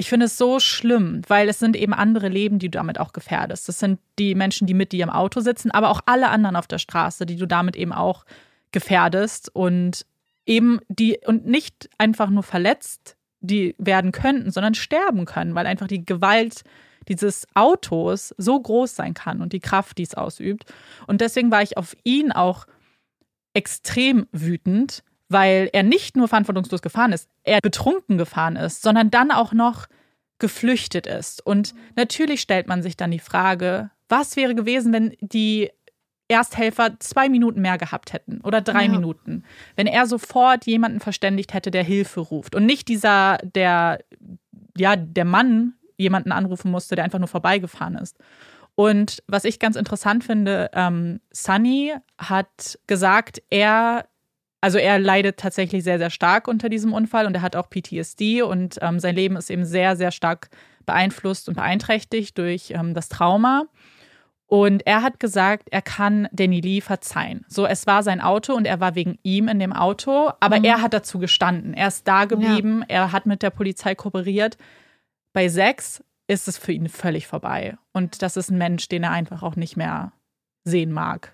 Ich finde es so schlimm, weil es sind eben andere Leben, die du damit auch gefährdest. Das sind die Menschen, die mit dir im Auto sitzen, aber auch alle anderen auf der Straße, die du damit eben auch gefährdest und eben die und nicht einfach nur verletzt, die werden könnten, sondern sterben können, weil einfach die Gewalt dieses Autos so groß sein kann und die Kraft, die es ausübt. Und deswegen war ich auf ihn auch extrem wütend, weil er nicht nur verantwortungslos gefahren ist, er betrunken gefahren ist, sondern dann auch noch geflüchtet ist. Und natürlich stellt man sich dann die Frage, was wäre gewesen, wenn die Ersthelfer zwei Minuten mehr gehabt hätten oder drei ja. Minuten. Wenn er sofort jemanden verständigt hätte, der Hilfe ruft und nicht dieser, der, ja, der Mann jemanden anrufen musste, der einfach nur vorbeigefahren ist. Und was ich ganz interessant finde, ähm, Sunny hat gesagt, er, also er leidet tatsächlich sehr, sehr stark unter diesem Unfall und er hat auch PTSD und ähm, sein Leben ist eben sehr, sehr stark beeinflusst und beeinträchtigt durch ähm, das Trauma. Und er hat gesagt, er kann Danny Lee verzeihen. So, es war sein Auto und er war wegen ihm in dem Auto, aber mhm. er hat dazu gestanden. Er ist da geblieben, ja. er hat mit der Polizei kooperiert. Bei Sex ist es für ihn völlig vorbei. Und das ist ein Mensch, den er einfach auch nicht mehr sehen mag.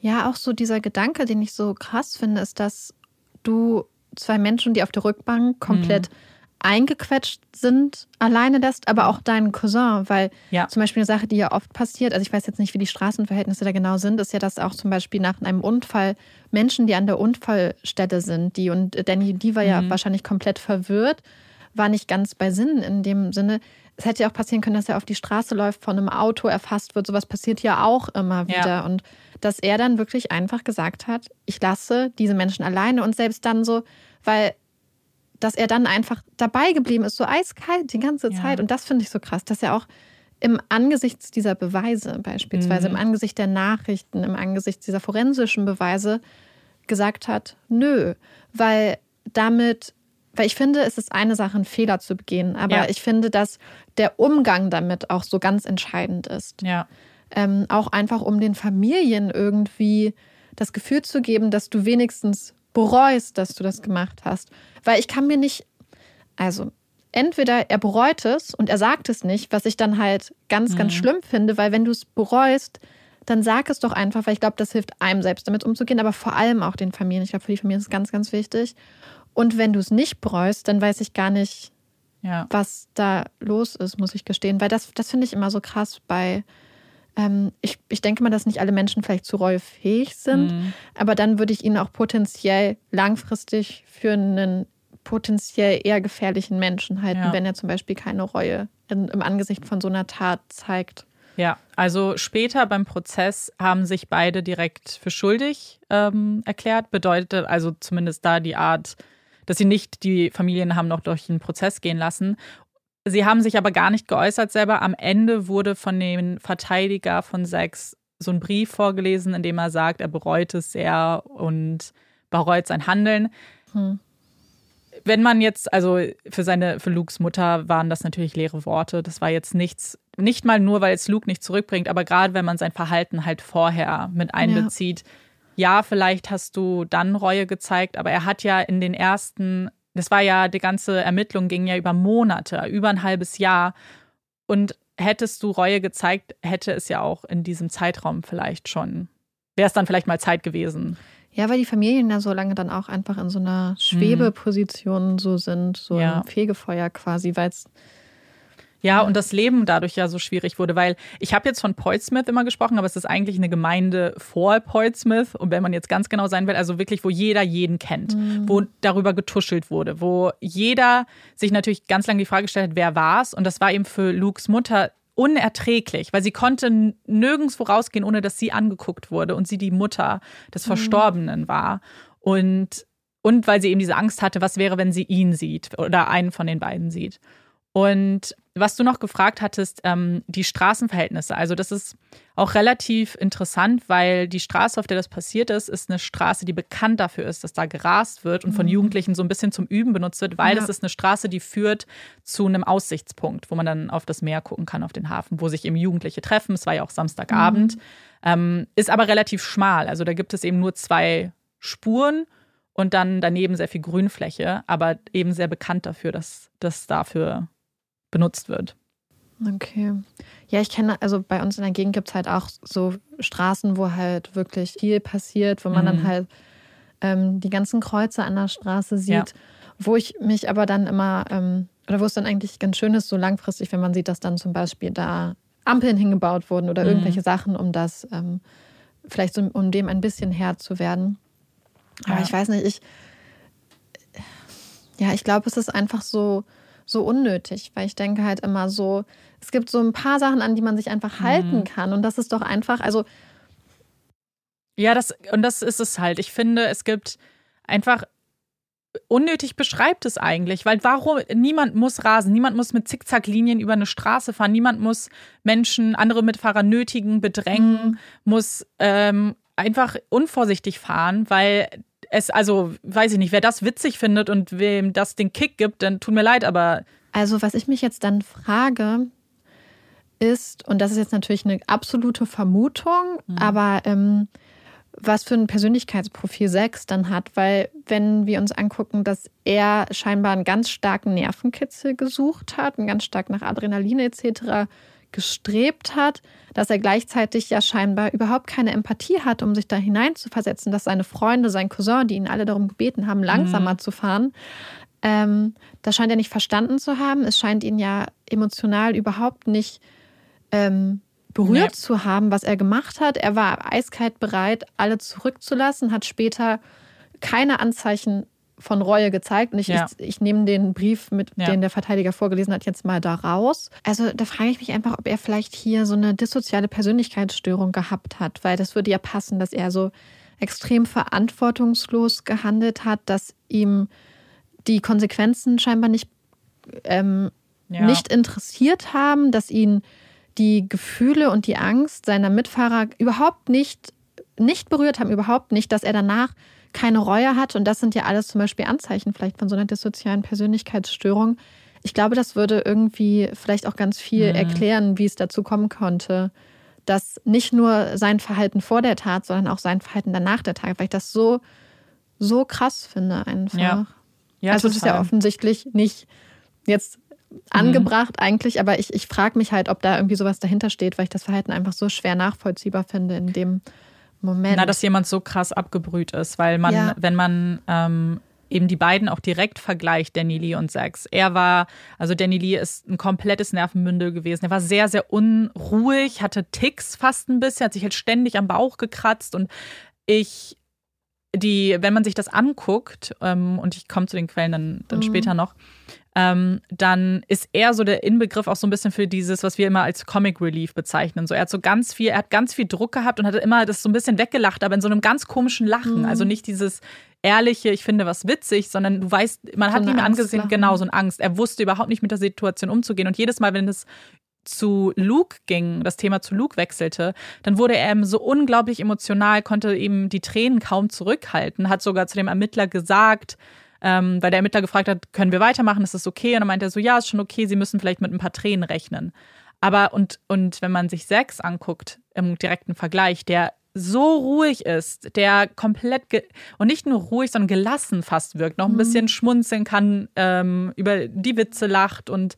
Ja, auch so dieser Gedanke, den ich so krass finde, ist, dass du zwei Menschen, die auf der Rückbank komplett mhm. eingequetscht sind, alleine lässt, aber auch deinen Cousin, weil ja. zum Beispiel eine Sache, die ja oft passiert, also ich weiß jetzt nicht, wie die Straßenverhältnisse da genau sind, ist ja, dass auch zum Beispiel nach einem Unfall Menschen, die an der Unfallstelle sind, die und Danny, die war ja mhm. wahrscheinlich komplett verwirrt war nicht ganz bei Sinn in dem Sinne. Es hätte ja auch passieren können, dass er auf die Straße läuft, von einem Auto erfasst wird. Sowas passiert ja auch immer wieder. Ja. Und dass er dann wirklich einfach gesagt hat, ich lasse diese Menschen alleine und selbst dann so, weil dass er dann einfach dabei geblieben ist, so eiskalt die ganze ja. Zeit. Und das finde ich so krass, dass er auch im Angesicht dieser Beweise, beispielsweise mhm. im Angesicht der Nachrichten, im Angesicht dieser forensischen Beweise, gesagt hat, nö, weil damit weil ich finde, es ist eine Sache, einen Fehler zu begehen, aber ja. ich finde, dass der Umgang damit auch so ganz entscheidend ist. Ja. Ähm, auch einfach, um den Familien irgendwie das Gefühl zu geben, dass du wenigstens bereust, dass du das gemacht hast. Weil ich kann mir nicht, also entweder er bereut es und er sagt es nicht, was ich dann halt ganz, ganz mhm. schlimm finde, weil wenn du es bereust, dann sag es doch einfach, weil ich glaube, das hilft einem selbst damit umzugehen, aber vor allem auch den Familien. Ich glaube, für die Familien ist es ganz, ganz wichtig. Und wenn du es nicht bereust, dann weiß ich gar nicht, ja. was da los ist, muss ich gestehen. Weil das, das finde ich immer so krass bei. Ähm, ich, ich denke mal, dass nicht alle Menschen vielleicht zu Reue fähig sind, mhm. aber dann würde ich ihnen auch potenziell langfristig für einen potenziell eher gefährlichen Menschen halten, ja. wenn er zum Beispiel keine Reue in, im Angesicht von so einer Tat zeigt. Ja, also später beim Prozess haben sich beide direkt für schuldig ähm, erklärt. Bedeutet also zumindest da die Art dass sie nicht die Familien haben noch durch den Prozess gehen lassen. Sie haben sich aber gar nicht geäußert selber. Am Ende wurde von dem Verteidiger von Sex so ein Brief vorgelesen, in dem er sagt, er bereut es sehr und bereut sein Handeln. Hm. Wenn man jetzt, also für seine, für Lukes Mutter waren das natürlich leere Worte. Das war jetzt nichts, nicht mal nur, weil es Luke nicht zurückbringt, aber gerade wenn man sein Verhalten halt vorher mit einbezieht, ja ja, vielleicht hast du dann Reue gezeigt, aber er hat ja in den ersten, das war ja, die ganze Ermittlung ging ja über Monate, über ein halbes Jahr. Und hättest du Reue gezeigt, hätte es ja auch in diesem Zeitraum vielleicht schon, wäre es dann vielleicht mal Zeit gewesen. Ja, weil die Familien ja so lange dann auch einfach in so einer Schwebeposition so sind, so ja. ein Fegefeuer quasi, weil es ja, und das Leben dadurch ja so schwierig wurde, weil ich habe jetzt von Portsmouth immer gesprochen, aber es ist eigentlich eine Gemeinde vor Portsmouth. Und wenn man jetzt ganz genau sein will, also wirklich, wo jeder jeden kennt, mhm. wo darüber getuschelt wurde, wo jeder sich natürlich ganz lange die Frage gestellt hat, wer war's? Und das war eben für Lukes Mutter unerträglich, weil sie konnte nirgendwo rausgehen, ohne dass sie angeguckt wurde und sie die Mutter des mhm. Verstorbenen war. Und, und weil sie eben diese Angst hatte, was wäre, wenn sie ihn sieht oder einen von den beiden sieht. Und was du noch gefragt hattest, ähm, die Straßenverhältnisse. Also das ist auch relativ interessant, weil die Straße, auf der das passiert ist, ist eine Straße, die bekannt dafür ist, dass da gerast wird und von mhm. Jugendlichen so ein bisschen zum Üben benutzt wird, weil ja. es ist eine Straße, die führt zu einem Aussichtspunkt, wo man dann auf das Meer gucken kann, auf den Hafen, wo sich eben Jugendliche treffen. Es war ja auch Samstagabend. Mhm. Ähm, ist aber relativ schmal. Also da gibt es eben nur zwei Spuren und dann daneben sehr viel Grünfläche, aber eben sehr bekannt dafür, dass das dafür benutzt wird. Okay. Ja, ich kenne, also bei uns in der Gegend gibt es halt auch so Straßen, wo halt wirklich viel passiert, wo man mhm. dann halt ähm, die ganzen Kreuze an der Straße sieht, ja. wo ich mich aber dann immer, ähm, oder wo es dann eigentlich ganz schön ist, so langfristig, wenn man sieht, dass dann zum Beispiel da Ampeln hingebaut wurden oder mhm. irgendwelche Sachen, um das, ähm, vielleicht so, um dem ein bisschen Herr zu werden. Aber ja. ich weiß nicht, ich, ja, ich glaube, es ist einfach so, so unnötig, weil ich denke halt immer so, es gibt so ein paar Sachen, an die man sich einfach halten mhm. kann. Und das ist doch einfach, also. Ja, das, und das ist es halt. Ich finde, es gibt einfach unnötig beschreibt es eigentlich, weil warum niemand muss rasen, niemand muss mit Zickzacklinien über eine Straße fahren, niemand muss Menschen, andere Mitfahrer nötigen, bedrängen, mhm. muss ähm, einfach unvorsichtig fahren, weil es, also weiß ich nicht, wer das witzig findet und wem das den Kick gibt, dann tut mir leid, aber. Also, was ich mich jetzt dann frage, ist, und das ist jetzt natürlich eine absolute Vermutung, mhm. aber ähm, was für ein Persönlichkeitsprofil Sex dann hat, weil wenn wir uns angucken, dass er scheinbar einen ganz starken Nervenkitzel gesucht hat, einen ganz stark nach Adrenalin etc gestrebt hat, dass er gleichzeitig ja scheinbar überhaupt keine Empathie hat, um sich da hineinzuversetzen, dass seine Freunde, sein Cousin, die ihn alle darum gebeten haben, langsamer mhm. zu fahren, ähm, das scheint er nicht verstanden zu haben. Es scheint ihn ja emotional überhaupt nicht ähm, berührt nee. zu haben, was er gemacht hat. Er war eiskalt bereit, alle zurückzulassen, hat später keine Anzeichen von Reue gezeigt. Und ich, ja. ich, ich, nehme den Brief, mit ja. den der Verteidiger vorgelesen hat, jetzt mal da raus. Also da frage ich mich einfach, ob er vielleicht hier so eine dissoziale Persönlichkeitsstörung gehabt hat, weil das würde ja passen, dass er so extrem verantwortungslos gehandelt hat, dass ihm die Konsequenzen scheinbar nicht, ähm, ja. nicht interessiert haben, dass ihn die Gefühle und die Angst seiner Mitfahrer überhaupt nicht, nicht berührt haben, überhaupt nicht, dass er danach keine Reue hat. Und das sind ja alles zum Beispiel Anzeichen vielleicht von so einer dissozialen Persönlichkeitsstörung. Ich glaube, das würde irgendwie vielleicht auch ganz viel mhm. erklären, wie es dazu kommen konnte, dass nicht nur sein Verhalten vor der Tat, sondern auch sein Verhalten danach der Tat, weil ich das so, so krass finde einfach. Ja. Ja, also es ist ja offensichtlich nicht jetzt angebracht mhm. eigentlich, aber ich, ich frage mich halt, ob da irgendwie sowas dahinter steht, weil ich das Verhalten einfach so schwer nachvollziehbar finde in dem Moment. Na, dass jemand so krass abgebrüht ist, weil man, ja. wenn man ähm, eben die beiden auch direkt vergleicht, Danny Lee und Sax. Er war, also Danny Lee ist ein komplettes Nervenmündel gewesen. Er war sehr, sehr unruhig, hatte Ticks fast ein bisschen, hat sich halt ständig am Bauch gekratzt und ich, die, wenn man sich das anguckt, ähm, und ich komme zu den Quellen dann, dann mhm. später noch, ähm, dann ist er so der Inbegriff auch so ein bisschen für dieses, was wir immer als Comic Relief bezeichnen. So, er hat so ganz viel, er hat ganz viel Druck gehabt und hat immer das so ein bisschen weggelacht, aber in so einem ganz komischen Lachen. Mhm. Also nicht dieses ehrliche, ich finde was witzig, sondern du weißt, man so hat ihm angesehen, genau, so eine Angst. Er wusste überhaupt nicht mit der Situation umzugehen. Und jedes Mal, wenn es zu Luke ging, das Thema zu Luke wechselte, dann wurde er so unglaublich emotional, konnte eben die Tränen kaum zurückhalten, hat sogar zu dem Ermittler gesagt, ähm, weil der Ermittler gefragt hat, können wir weitermachen, ist das okay? Und dann meinte er so, ja, ist schon okay, Sie müssen vielleicht mit ein paar Tränen rechnen. Aber und, und wenn man sich Sex anguckt im direkten Vergleich, der so ruhig ist, der komplett und nicht nur ruhig, sondern gelassen fast wirkt, noch ein mhm. bisschen schmunzeln kann, ähm, über die Witze lacht und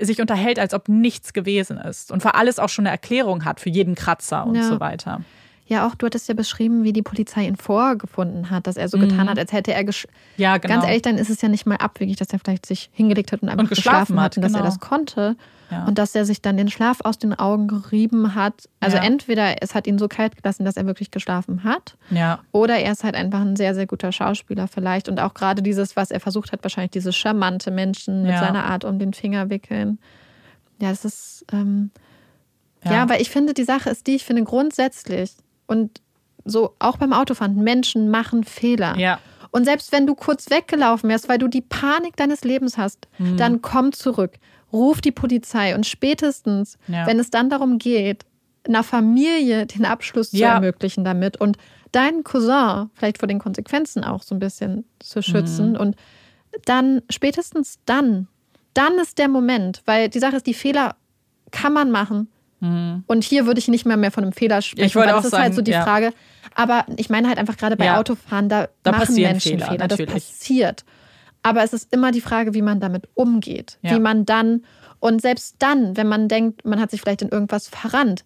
sich unterhält, als ob nichts gewesen ist und für alles auch schon eine Erklärung hat, für jeden Kratzer und ja. so weiter. Ja, auch du hattest ja beschrieben, wie die Polizei ihn vorgefunden hat, dass er so mhm. getan hat, als hätte er gesch Ja, genau. Ganz ehrlich, dann ist es ja nicht mal abwegig, dass er vielleicht sich hingelegt hat und einfach und geschlafen, geschlafen, hat und dass er genau. das konnte. Ja. Und dass er sich dann den Schlaf aus den Augen gerieben hat. Also ja. entweder es hat ihn so kalt gelassen, dass er wirklich geschlafen hat. Ja. Oder er ist halt einfach ein sehr, sehr guter Schauspieler vielleicht. Und auch gerade dieses, was er versucht hat, wahrscheinlich dieses charmante Menschen mit seiner Art um den Finger wickeln. Ja, das ist. Ähm, ja. ja, aber ich finde, die Sache ist die, ich finde grundsätzlich, und so auch beim Autofahren, Menschen machen Fehler. Ja. Und selbst wenn du kurz weggelaufen wärst, weil du die Panik deines Lebens hast, mhm. dann komm zurück, ruf die Polizei und spätestens, ja. wenn es dann darum geht, einer Familie den Abschluss ja. zu ermöglichen damit und deinen Cousin vielleicht vor den Konsequenzen auch so ein bisschen zu schützen mhm. und dann spätestens dann, dann ist der Moment, weil die Sache ist, die Fehler kann man machen. Mhm. Und hier würde ich nicht mehr mehr von einem Fehler sprechen, ich wollte weil das ist sagen, halt so die ja. Frage. Aber ich meine halt einfach gerade bei ja. Autofahren, da, da machen Menschen Fehler, Fehler. das passiert. Aber es ist immer die Frage, wie man damit umgeht, ja. wie man dann und selbst dann, wenn man denkt, man hat sich vielleicht in irgendwas verrannt,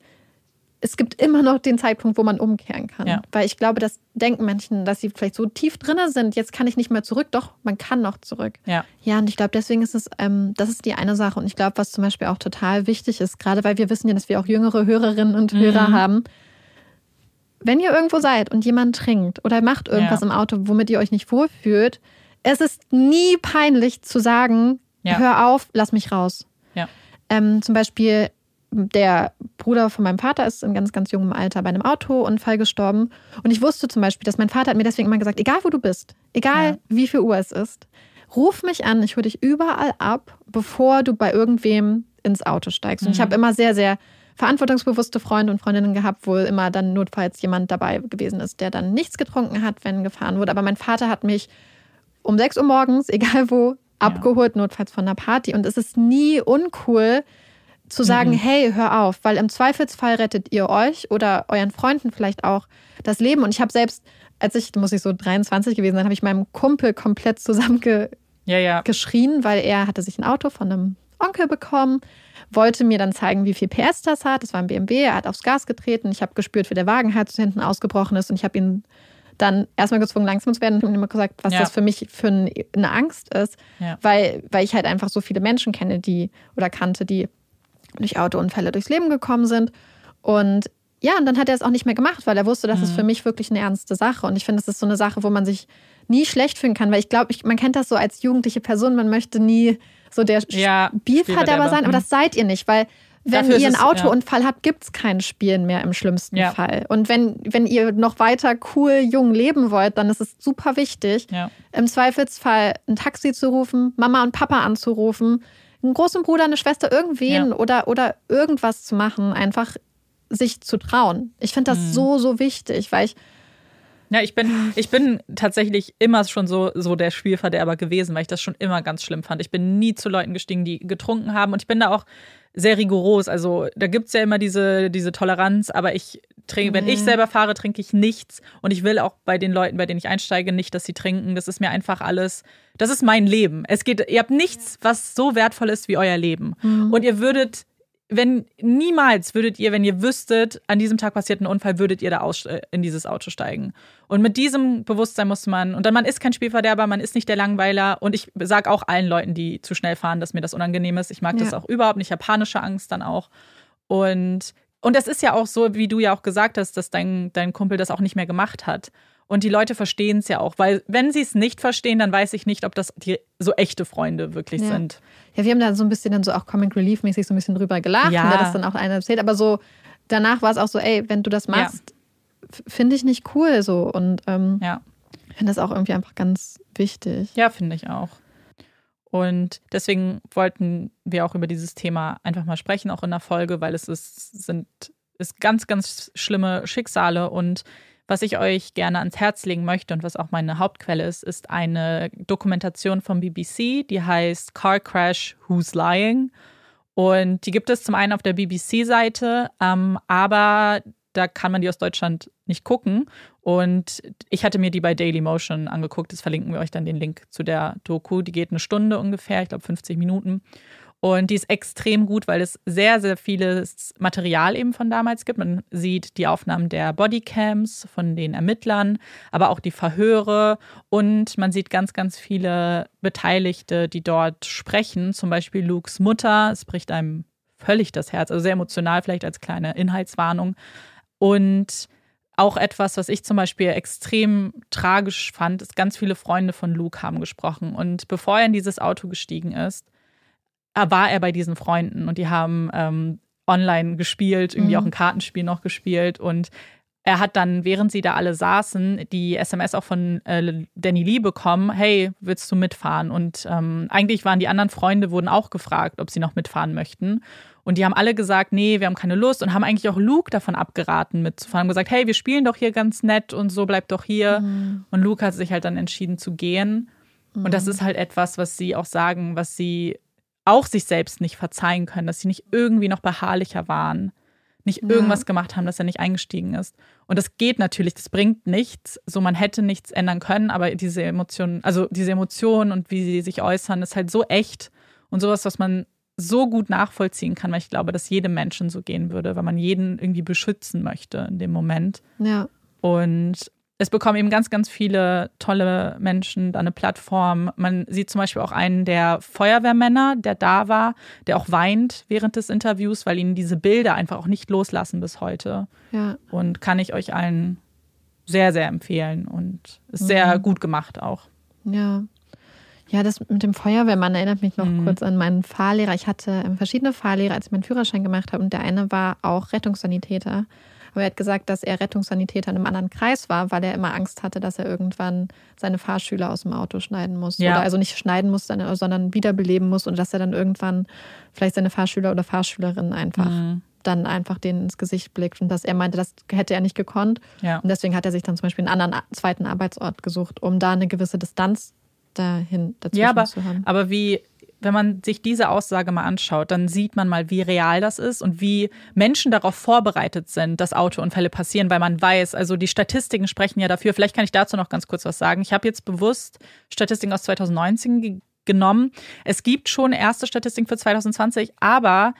es gibt immer noch den Zeitpunkt, wo man umkehren kann. Ja. Weil ich glaube, das denken Menschen, dass sie vielleicht so tief drin sind, jetzt kann ich nicht mehr zurück. Doch, man kann noch zurück. Ja, ja und ich glaube, deswegen ist es, ähm, das ist die eine Sache. Und ich glaube, was zum Beispiel auch total wichtig ist, gerade weil wir wissen ja, dass wir auch jüngere Hörerinnen und Hörer mhm. haben, wenn ihr irgendwo seid und jemand trinkt oder macht irgendwas ja. im Auto, womit ihr euch nicht wohlfühlt, es ist nie peinlich zu sagen, hör auf, lass mich raus. Ja. Ähm, zum Beispiel, der Bruder von meinem Vater ist in ganz, ganz jungem Alter bei einem Autounfall gestorben. Und ich wusste zum Beispiel, dass mein Vater hat mir deswegen immer gesagt, egal wo du bist, egal ja. wie viel Uhr es ist, ruf mich an, ich hole dich überall ab, bevor du bei irgendwem ins Auto steigst. Und mhm. ich habe immer sehr, sehr verantwortungsbewusste Freunde und Freundinnen gehabt, wo immer dann notfalls jemand dabei gewesen ist, der dann nichts getrunken hat, wenn gefahren wurde. Aber mein Vater hat mich um 6 Uhr morgens, egal wo, abgeholt, ja. notfalls von einer Party. Und es ist nie uncool, zu sagen, mhm. hey, hör auf, weil im Zweifelsfall rettet ihr euch oder euren Freunden vielleicht auch das Leben. Und ich habe selbst, als ich, muss ich so 23 gewesen sein, habe ich meinem Kumpel komplett zusammengeschrien, ja, ja. weil er hatte sich ein Auto von einem Onkel bekommen, wollte mir dann zeigen, wie viel PS das hat. Das war ein BMW, er hat aufs Gas getreten. Ich habe gespürt, wie der Wagen halt hinten ausgebrochen ist und ich habe ihn dann erstmal gezwungen, langsam zu werden und immer gesagt, was ja. das für mich für eine Angst ist, ja. weil, weil ich halt einfach so viele Menschen kenne, die oder kannte, die durch Autounfälle durchs Leben gekommen sind. Und ja, und dann hat er es auch nicht mehr gemacht, weil er wusste, das mhm. ist für mich wirklich eine ernste Sache. Und ich finde, das ist so eine Sache, wo man sich nie schlecht fühlen kann, weil ich glaube, man kennt das so als jugendliche Person, man möchte nie so der ja, Spielverderber sein, aber das seid ihr nicht, weil wenn Dafür ihr einen Autounfall ja. habt, gibt es kein Spielen mehr im schlimmsten ja. Fall. Und wenn, wenn ihr noch weiter cool, jung leben wollt, dann ist es super wichtig, ja. im Zweifelsfall ein Taxi zu rufen, Mama und Papa anzurufen, einen großen Bruder, eine Schwester, irgendwen ja. oder, oder irgendwas zu machen, einfach sich zu trauen. Ich finde das mhm. so, so wichtig, weil ich. Ja, ich bin, ich bin tatsächlich immer schon so, so der Spielverderber gewesen, weil ich das schon immer ganz schlimm fand. Ich bin nie zu Leuten gestiegen, die getrunken haben. Und ich bin da auch sehr rigoros. Also da gibt es ja immer diese, diese Toleranz, aber ich trinke, wenn ich mhm. selber fahre, trinke ich nichts. Und ich will auch bei den Leuten, bei denen ich einsteige, nicht, dass sie trinken. Das ist mir einfach alles, das ist mein Leben. Es geht, ihr habt nichts, was so wertvoll ist wie euer Leben. Mhm. Und ihr würdet wenn niemals würdet ihr, wenn ihr wüsstet, an diesem Tag passiert ein Unfall, würdet ihr da aus, äh, in dieses Auto steigen. Und mit diesem Bewusstsein muss man, und dann man ist kein Spielverderber, man ist nicht der Langweiler. Und ich sage auch allen Leuten, die zu schnell fahren, dass mir das unangenehm ist. Ich mag ja. das auch überhaupt nicht. Ich habe panische Angst dann auch. Und, und das ist ja auch so, wie du ja auch gesagt hast, dass dein, dein Kumpel das auch nicht mehr gemacht hat. Und die Leute verstehen es ja auch, weil wenn sie es nicht verstehen, dann weiß ich nicht, ob das die so echte Freunde wirklich ja. sind. Ja, wir haben da so ein bisschen dann so auch Comic Relief mäßig so ein bisschen drüber gelacht, ja. und das dann auch einer erzählt, aber so danach war es auch so, ey, wenn du das machst, ja. finde ich nicht cool so und ähm, ja. finde das auch irgendwie einfach ganz wichtig. Ja, finde ich auch. Und deswegen wollten wir auch über dieses Thema einfach mal sprechen, auch in der Folge, weil es ist, sind ist ganz, ganz schlimme Schicksale und was ich euch gerne ans Herz legen möchte und was auch meine Hauptquelle ist, ist eine Dokumentation vom BBC, die heißt Car Crash Who's Lying. Und die gibt es zum einen auf der BBC-Seite, ähm, aber da kann man die aus Deutschland nicht gucken. Und ich hatte mir die bei Dailymotion angeguckt. Das verlinken wir euch dann den Link zu der Doku. Die geht eine Stunde ungefähr, ich glaube 50 Minuten. Und die ist extrem gut, weil es sehr, sehr vieles Material eben von damals gibt. Man sieht die Aufnahmen der Bodycams von den Ermittlern, aber auch die Verhöre und man sieht ganz, ganz viele Beteiligte, die dort sprechen. Zum Beispiel Lukes Mutter. Es bricht einem völlig das Herz, also sehr emotional, vielleicht als kleine Inhaltswarnung. Und auch etwas, was ich zum Beispiel extrem tragisch fand, ist, ganz viele Freunde von Luke haben gesprochen. Und bevor er in dieses Auto gestiegen ist, war er bei diesen Freunden und die haben ähm, online gespielt, irgendwie mhm. auch ein Kartenspiel noch gespielt und er hat dann, während sie da alle saßen, die SMS auch von äh, Danny Lee bekommen, hey, willst du mitfahren? Und ähm, eigentlich waren die anderen Freunde, wurden auch gefragt, ob sie noch mitfahren möchten. Und die haben alle gesagt, nee, wir haben keine Lust und haben eigentlich auch Luke davon abgeraten mitzufahren. Haben gesagt, hey, wir spielen doch hier ganz nett und so, bleib doch hier. Mhm. Und Luke hat sich halt dann entschieden zu gehen. Mhm. Und das mhm. ist halt etwas, was sie auch sagen, was sie auch sich selbst nicht verzeihen können, dass sie nicht irgendwie noch beharrlicher waren nicht irgendwas ja. gemacht haben, dass er nicht eingestiegen ist. Und das geht natürlich, das bringt nichts. So, man hätte nichts ändern können, aber diese Emotionen, also diese Emotionen und wie sie sich äußern, ist halt so echt und sowas, was man so gut nachvollziehen kann, weil ich glaube, dass jedem Menschen so gehen würde, weil man jeden irgendwie beschützen möchte in dem Moment. Ja. Und es bekommen eben ganz, ganz viele tolle Menschen da eine Plattform. Man sieht zum Beispiel auch einen der Feuerwehrmänner, der da war, der auch weint während des Interviews, weil ihn diese Bilder einfach auch nicht loslassen bis heute. Ja. Und kann ich euch allen sehr, sehr empfehlen und ist mhm. sehr gut gemacht auch. Ja. Ja, das mit dem Feuerwehrmann erinnert mich noch mhm. kurz an meinen Fahrlehrer. Ich hatte ähm, verschiedene Fahrlehrer, als ich meinen Führerschein gemacht habe und der eine war auch Rettungssanitäter. Aber er hat gesagt, dass er Rettungssanitäter in einem anderen Kreis war, weil er immer Angst hatte, dass er irgendwann seine Fahrschüler aus dem Auto schneiden muss. Ja. Oder also nicht schneiden muss, sondern wiederbeleben muss und dass er dann irgendwann vielleicht seine Fahrschüler oder Fahrschülerinnen einfach. Mhm dann einfach denen ins Gesicht blickt und dass er meinte, das hätte er nicht gekonnt. Ja. Und deswegen hat er sich dann zum Beispiel einen anderen zweiten Arbeitsort gesucht, um da eine gewisse Distanz dahin dazwischen ja, aber, zu haben. Aber wie wenn man sich diese Aussage mal anschaut, dann sieht man mal, wie real das ist und wie Menschen darauf vorbereitet sind, dass Autounfälle passieren, weil man weiß, also die Statistiken sprechen ja dafür. Vielleicht kann ich dazu noch ganz kurz was sagen. Ich habe jetzt bewusst Statistiken aus 2019 genommen. Es gibt schon erste Statistiken für 2020, aber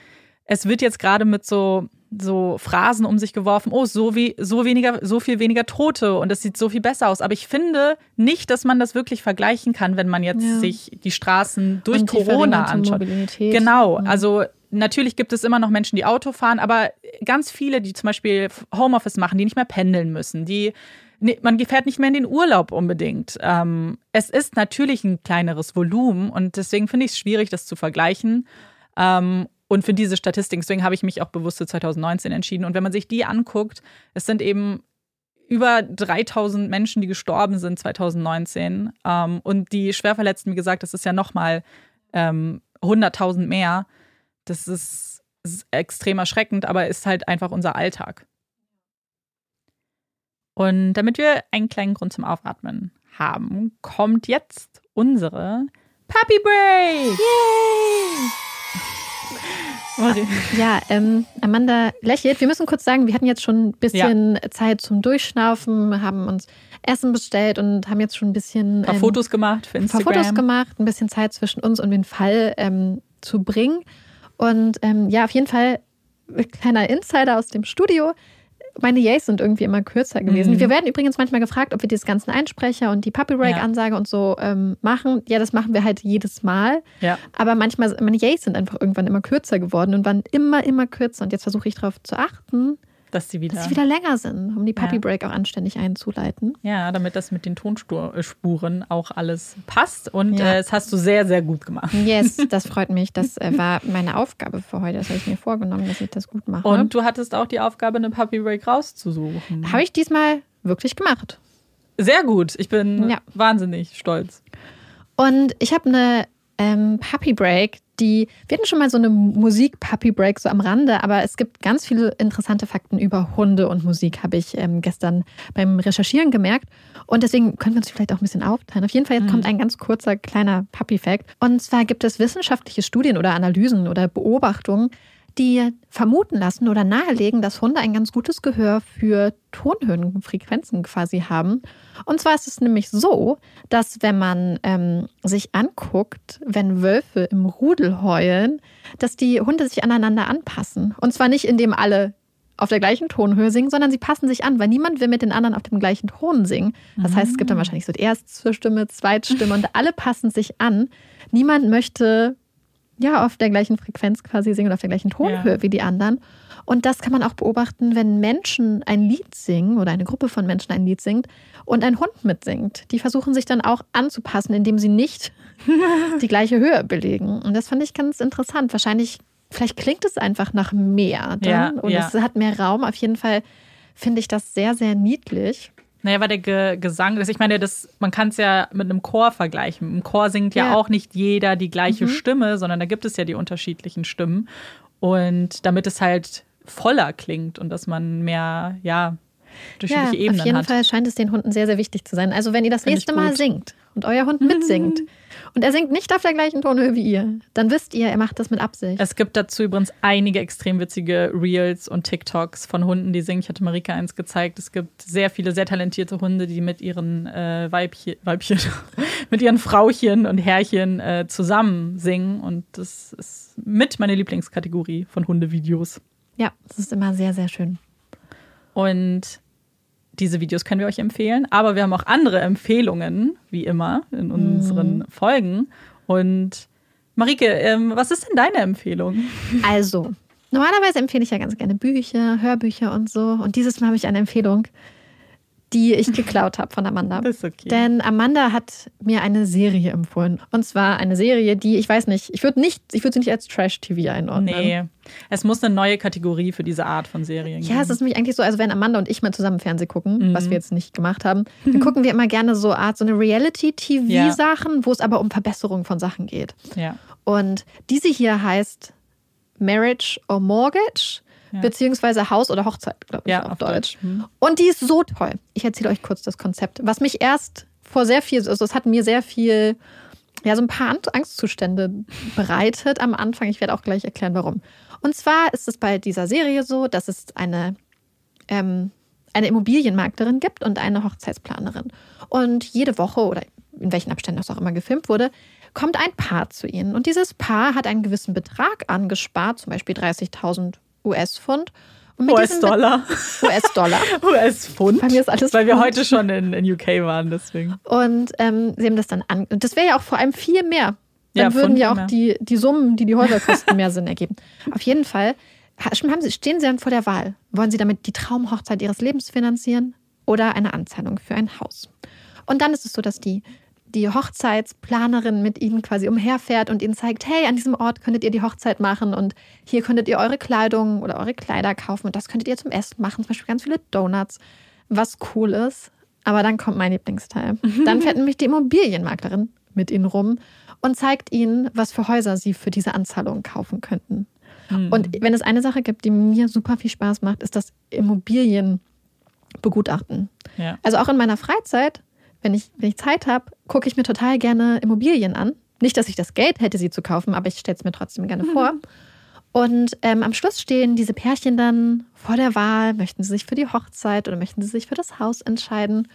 es wird jetzt gerade mit so so Phrasen um sich geworfen, oh, so wie so weniger, so viel weniger Tote und es sieht so viel besser aus. Aber ich finde nicht, dass man das wirklich vergleichen kann, wenn man jetzt ja. sich die Straßen durch und Corona anschaut. Mobilität. Genau, ja. also natürlich gibt es immer noch Menschen, die Auto fahren, aber ganz viele, die zum Beispiel Homeoffice machen, die nicht mehr pendeln müssen, die man fährt nicht mehr in den Urlaub unbedingt. Ähm, es ist natürlich ein kleineres Volumen und deswegen finde ich es schwierig, das zu vergleichen. Ähm, und für diese Statistik, deswegen habe ich mich auch bewusst für 2019 entschieden. Und wenn man sich die anguckt, es sind eben über 3000 Menschen, die gestorben sind 2019. Ähm, und die Schwerverletzten, wie gesagt, das ist ja nochmal ähm, 100.000 mehr. Das ist, ist extrem erschreckend, aber ist halt einfach unser Alltag. Und damit wir einen kleinen Grund zum Aufatmen haben, kommt jetzt unsere Puppy Break! Yay! Ja, ähm, Amanda lächelt. Wir müssen kurz sagen, wir hatten jetzt schon ein bisschen ja. Zeit zum Durchschnaufen, haben uns Essen bestellt und haben jetzt schon ein bisschen. Ein paar ähm, Fotos gemacht für Instagram. Ein paar Fotos gemacht, ein bisschen Zeit zwischen uns und den Fall ähm, zu bringen. Und ähm, ja, auf jeden Fall kleiner Insider aus dem Studio meine Yays sind irgendwie immer kürzer gewesen. Mhm. Wir werden übrigens manchmal gefragt, ob wir diese ganzen Einsprecher und die Puppy Break Ansage ja. und so ähm, machen. Ja, das machen wir halt jedes Mal. Ja. Aber manchmal, meine Yays sind einfach irgendwann immer kürzer geworden und waren immer, immer kürzer. Und jetzt versuche ich darauf zu achten, dass sie wieder, dass sie wieder länger sind, um die Puppy Break auch anständig einzuleiten. Ja, damit das mit den Tonspuren auch alles passt. Und ja. äh, das hast du sehr, sehr gut gemacht. Yes, das freut mich. Das äh, war meine Aufgabe für heute. Das habe ich mir vorgenommen, dass ich das gut mache. Und du hattest auch die Aufgabe, eine Puppy Break rauszusuchen. Habe ich diesmal wirklich gemacht. Sehr gut. Ich bin ja. wahnsinnig stolz. Und ich habe eine ähm, Puppy Break, die, wir hatten schon mal so eine Musik-Puppy-Break so am Rande, aber es gibt ganz viele interessante Fakten über Hunde und Musik, habe ich ähm, gestern beim Recherchieren gemerkt. Und deswegen können wir uns vielleicht auch ein bisschen aufteilen. Auf jeden Fall jetzt mhm. kommt ein ganz kurzer kleiner Puppy-Fact. Und zwar gibt es wissenschaftliche Studien oder Analysen oder Beobachtungen, die vermuten lassen oder nahelegen, dass Hunde ein ganz gutes Gehör für Tonhöhenfrequenzen quasi haben. Und zwar ist es nämlich so, dass wenn man ähm, sich anguckt, wenn Wölfe im Rudel heulen, dass die Hunde sich aneinander anpassen. Und zwar nicht, indem alle auf der gleichen Tonhöhe singen, sondern sie passen sich an, weil niemand will mit den anderen auf dem gleichen Ton singen. Das heißt, es gibt dann wahrscheinlich so die Erststimme, Zweitstimme und alle passen sich an. Niemand möchte ja auf der gleichen Frequenz quasi singen und auf der gleichen Tonhöhe ja. wie die anderen. Und das kann man auch beobachten, wenn Menschen ein Lied singen oder eine Gruppe von Menschen ein Lied singt und ein Hund mitsingt. Die versuchen sich dann auch anzupassen, indem sie nicht die gleiche Höhe belegen. Und das fand ich ganz interessant. Wahrscheinlich, vielleicht klingt es einfach nach mehr dann, ja, und ja. es hat mehr Raum. Auf jeden Fall finde ich das sehr, sehr niedlich. Naja, weil der Ge Gesang ist, ich meine, das, man kann es ja mit einem Chor vergleichen. Im Chor singt ja, ja auch nicht jeder die gleiche mhm. Stimme, sondern da gibt es ja die unterschiedlichen Stimmen. Und damit es halt voller klingt und dass man mehr, ja, unterschiedliche ja, Ebenen hat. Auf jeden hat. Fall scheint es den Hunden sehr, sehr wichtig zu sein. Also wenn ihr das Find nächste Mal singt und euer Hund mitsingt, und er singt nicht auf der gleichen Tonhöhe wie ihr, dann wisst ihr, er macht das mit Absicht. Es gibt dazu übrigens einige extrem witzige Reels und TikToks von Hunden, die singen. Ich hatte Marika eins gezeigt. Es gibt sehr viele sehr talentierte Hunde, die mit ihren äh, Weibchen, Weibchen mit ihren Frauchen und Herrchen äh, zusammen singen. Und das ist mit meine Lieblingskategorie von Hundevideos. Ja, das ist immer sehr, sehr schön. Und diese Videos können wir euch empfehlen, aber wir haben auch andere Empfehlungen, wie immer, in unseren mhm. Folgen. Und Marike, ähm, was ist denn deine Empfehlung? Also, normalerweise empfehle ich ja ganz gerne Bücher, Hörbücher und so. Und dieses Mal habe ich eine Empfehlung, die ich geklaut habe von Amanda. Das ist okay. Denn Amanda hat mir eine Serie empfohlen. Und zwar eine Serie, die, ich weiß nicht, ich würde nicht, ich würde sie nicht als Trash-TV einordnen. Nee. Es muss eine neue Kategorie für diese Art von Serien geben. Ja, es ist nämlich eigentlich so, also wenn Amanda und ich mal zusammen Fernsehen gucken, mhm. was wir jetzt nicht gemacht haben, dann gucken wir immer gerne so Art, so eine Reality-TV-Sachen, ja. wo es aber um Verbesserung von Sachen geht. Ja. Und diese hier heißt Marriage or Mortgage beziehungsweise Haus oder Hochzeit, glaube ich, ja, auf, Deutsch. Deutsch. Hm. Und die ist so toll. Ich erzähle euch kurz das Konzept. Was mich erst vor sehr viel, also es hat mir sehr viel, ja, so ein paar Angstzustände bereitet am Anfang. Ich werde auch gleich erklären, warum. Und zwar ist es bei dieser Serie so, dass es eine, ähm, eine Immobilienmaklerin gibt und eine Hochzeitsplanerin. Und jede Woche oder in welchen Abständen das auch immer gefilmt wurde, kommt ein Paar zu ihnen. Und dieses Paar hat einen gewissen Betrag angespart, zum Beispiel 30.000 US-Pfund. US-Dollar. US-Dollar. US-Pfund. Bei mir ist alles Weil wir heute schon in, in UK waren, deswegen. Und ähm, sie haben das dann an. Und das wäre ja auch vor allem viel mehr. Dann ja, würden ja auch die, die Summen, die die Häuser kosten, mehr Sinn ergeben. Auf jeden Fall haben sie, stehen sie dann vor der Wahl. Wollen sie damit die Traumhochzeit ihres Lebens finanzieren oder eine Anzahlung für ein Haus? Und dann ist es so, dass die die Hochzeitsplanerin mit ihnen quasi umherfährt und ihnen zeigt, hey, an diesem Ort könntet ihr die Hochzeit machen und hier könntet ihr eure Kleidung oder eure Kleider kaufen und das könntet ihr zum Essen machen, zum Beispiel ganz viele Donuts, was cool ist. Aber dann kommt mein Lieblingsteil. Dann fährt nämlich die Immobilienmaklerin mit ihnen rum und zeigt ihnen, was für Häuser sie für diese Anzahlung kaufen könnten. Mhm. Und wenn es eine Sache gibt, die mir super viel Spaß macht, ist das Immobilienbegutachten. Ja. Also auch in meiner Freizeit wenn ich, wenn ich Zeit habe, gucke ich mir total gerne Immobilien an. Nicht, dass ich das Geld hätte, sie zu kaufen, aber ich stelle es mir trotzdem gerne mhm. vor. Und ähm, am Schluss stehen diese Pärchen dann vor der Wahl, möchten sie sich für die Hochzeit oder möchten sie sich für das Haus entscheiden.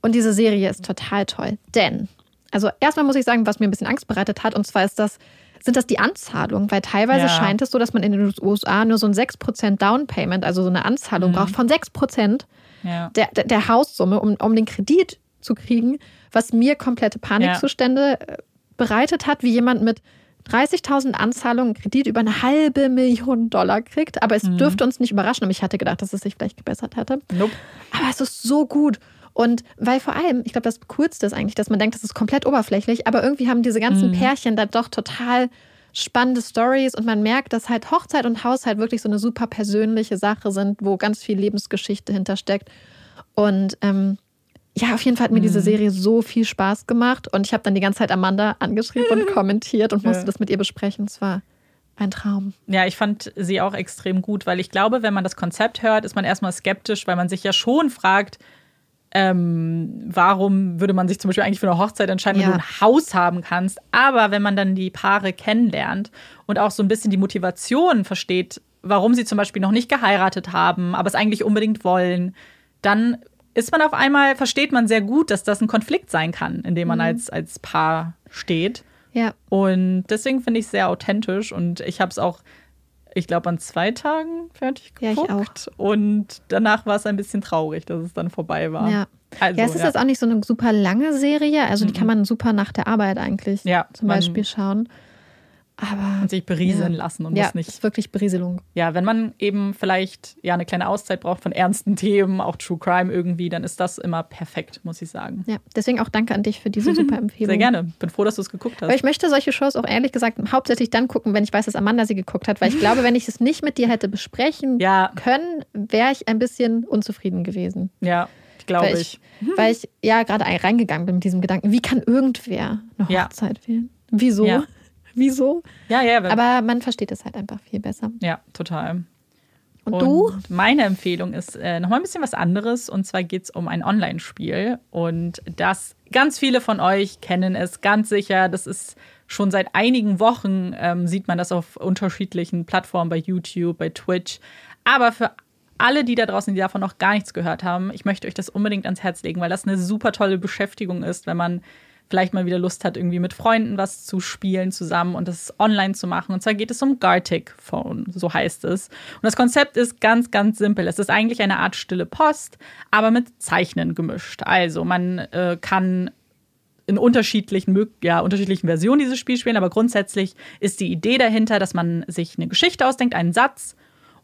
Und diese Serie ist total toll. Denn, also erstmal muss ich sagen, was mir ein bisschen Angst bereitet hat, und zwar ist das, sind das die Anzahlungen, weil teilweise ja. scheint es so, dass man in den USA nur so ein 6% Down Payment, also so eine Anzahlung mhm. braucht von 6% ja. der, der, der Haussumme, um, um den Kredit zu kriegen, was mir komplette Panikzustände ja. Äh, bereitet hat, wie jemand mit 30.000 Anzahlungen Kredit über eine halbe Million Dollar kriegt. Aber es mhm. dürfte uns nicht überraschen. Und ich hatte gedacht, dass es sich vielleicht gebessert hätte. Nope. Aber es ist so gut. Und weil vor allem, ich glaube, das Coolste ist eigentlich, dass man denkt, das ist komplett oberflächlich, aber irgendwie haben diese ganzen mhm. Pärchen da doch total spannende Stories und man merkt, dass halt Hochzeit und Haushalt wirklich so eine super persönliche Sache sind, wo ganz viel Lebensgeschichte hintersteckt. Und ähm, ja, auf jeden Fall hat mir mhm. diese Serie so viel Spaß gemacht und ich habe dann die ganze Zeit Amanda angeschrieben und kommentiert und musste ja. das mit ihr besprechen. Es war ein Traum. Ja, ich fand sie auch extrem gut, weil ich glaube, wenn man das Konzept hört, ist man erstmal skeptisch, weil man sich ja schon fragt, ähm, warum würde man sich zum Beispiel eigentlich für eine Hochzeit entscheiden, ja. wenn du ein Haus haben kannst. Aber wenn man dann die Paare kennenlernt und auch so ein bisschen die Motivation versteht, warum sie zum Beispiel noch nicht geheiratet haben, aber es eigentlich unbedingt wollen, dann ist man auf einmal, versteht man sehr gut, dass das ein Konflikt sein kann, in dem man mhm. als, als Paar steht. Ja. Und deswegen finde ich es sehr authentisch und ich habe es auch, ich glaube, an zwei Tagen fertig geguckt. Ja, ich auch. Und danach war es ein bisschen traurig, dass es dann vorbei war. Ja. Also, ja, es ist ja. jetzt auch nicht so eine super lange Serie, also die mhm. kann man super nach der Arbeit eigentlich ja, zum Beispiel schauen. Aber, und sich berieseln ja. lassen und ja, muss nicht. ist wirklich Berieselung. Ja, wenn man eben vielleicht ja eine kleine Auszeit braucht von ernsten Themen, auch True Crime irgendwie, dann ist das immer perfekt, muss ich sagen. Ja, deswegen auch danke an dich für diese super Empfehlung. Sehr gerne. Bin froh, dass du es geguckt hast. Aber ich möchte solche Shows auch ehrlich gesagt hauptsächlich dann gucken, wenn ich weiß, dass Amanda sie geguckt hat, weil ich glaube, wenn ich es nicht mit dir hätte besprechen Ja. können, wäre ich ein bisschen unzufrieden gewesen. ja, glaube Weil ich. ich, weil ich ja gerade ein- reingegangen bin mit diesem Gedanken, wie kann irgendwer eine Ja. Hochzeit wählen? Wieso? Ja. Wieso? Ja, ja, aber, Aber man versteht es halt einfach viel besser. ja, total. Und, du? Meine Empfehlung ist äh, nochmal ein bisschen was anderes. Und zwar geht es um ein Online-Spiel. Und das, ganz viele von euch kennen es ganz sicher. Das ist schon seit einigen Wochen, ähm, sieht man das auf unterschiedlichen Plattformen, bei YouTube, bei Twitch. Aber für alle, die da draußen, die davon noch gar nichts gehört haben, ich möchte euch das unbedingt ans Herz legen, weil das eine super tolle Beschäftigung ist, wenn man vielleicht mal wieder Lust hat, irgendwie mit Freunden was zu spielen zusammen und das online zu machen. Und zwar geht es um Gartic Phone, so heißt es. Und das Konzept ist ganz, ganz simpel. Es ist eigentlich eine Art stille Post, aber mit Zeichnen gemischt. Also man äh, kann in unterschiedlichen, ja, unterschiedlichen Versionen dieses Spiel spielen, aber grundsätzlich ist die Idee dahinter, dass man sich eine Geschichte ausdenkt, einen Satz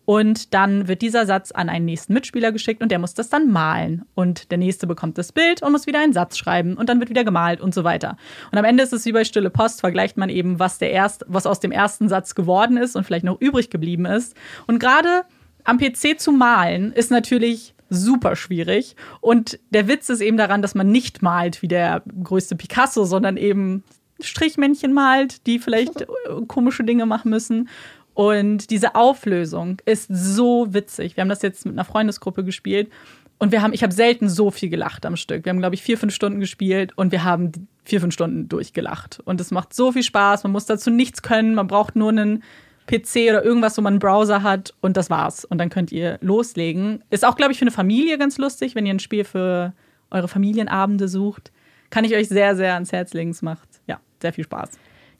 und dann wird dieser Satz an einen nächsten Mitspieler geschickt und der muss das dann malen. Und der nächste bekommt das Bild und muss wieder einen Satz schreiben und dann wird wieder gemalt und so weiter. Und am Ende ist es wie bei Stille Post, vergleicht man eben, was, der erst, was aus dem ersten Satz geworden ist und vielleicht noch übrig geblieben ist. Und gerade am PC zu malen ist natürlich super schwierig. Und der Witz ist eben daran, dass man nicht malt wie der größte Picasso, sondern eben Strichmännchen malt, die vielleicht äh, komische Dinge machen müssen. Und diese Auflösung ist so witzig. Wir haben das jetzt mit einer Freundesgruppe gespielt und wir haben, ich habe selten so viel gelacht am Stück. Wir haben, glaube ich, vier, fünf Stunden gespielt und wir haben vier, fünf Stunden durchgelacht. Und es macht so viel Spaß. Man muss dazu nichts können. Man braucht nur einen PC oder irgendwas, wo man einen Browser hat und das war's. Und dann könnt ihr loslegen. Ist auch, glaube ich, für eine Familie ganz lustig, wenn ihr ein Spiel für eure Familienabende sucht. Kann ich euch sehr, sehr ans Herz legen. Es macht, ja, sehr viel Spaß.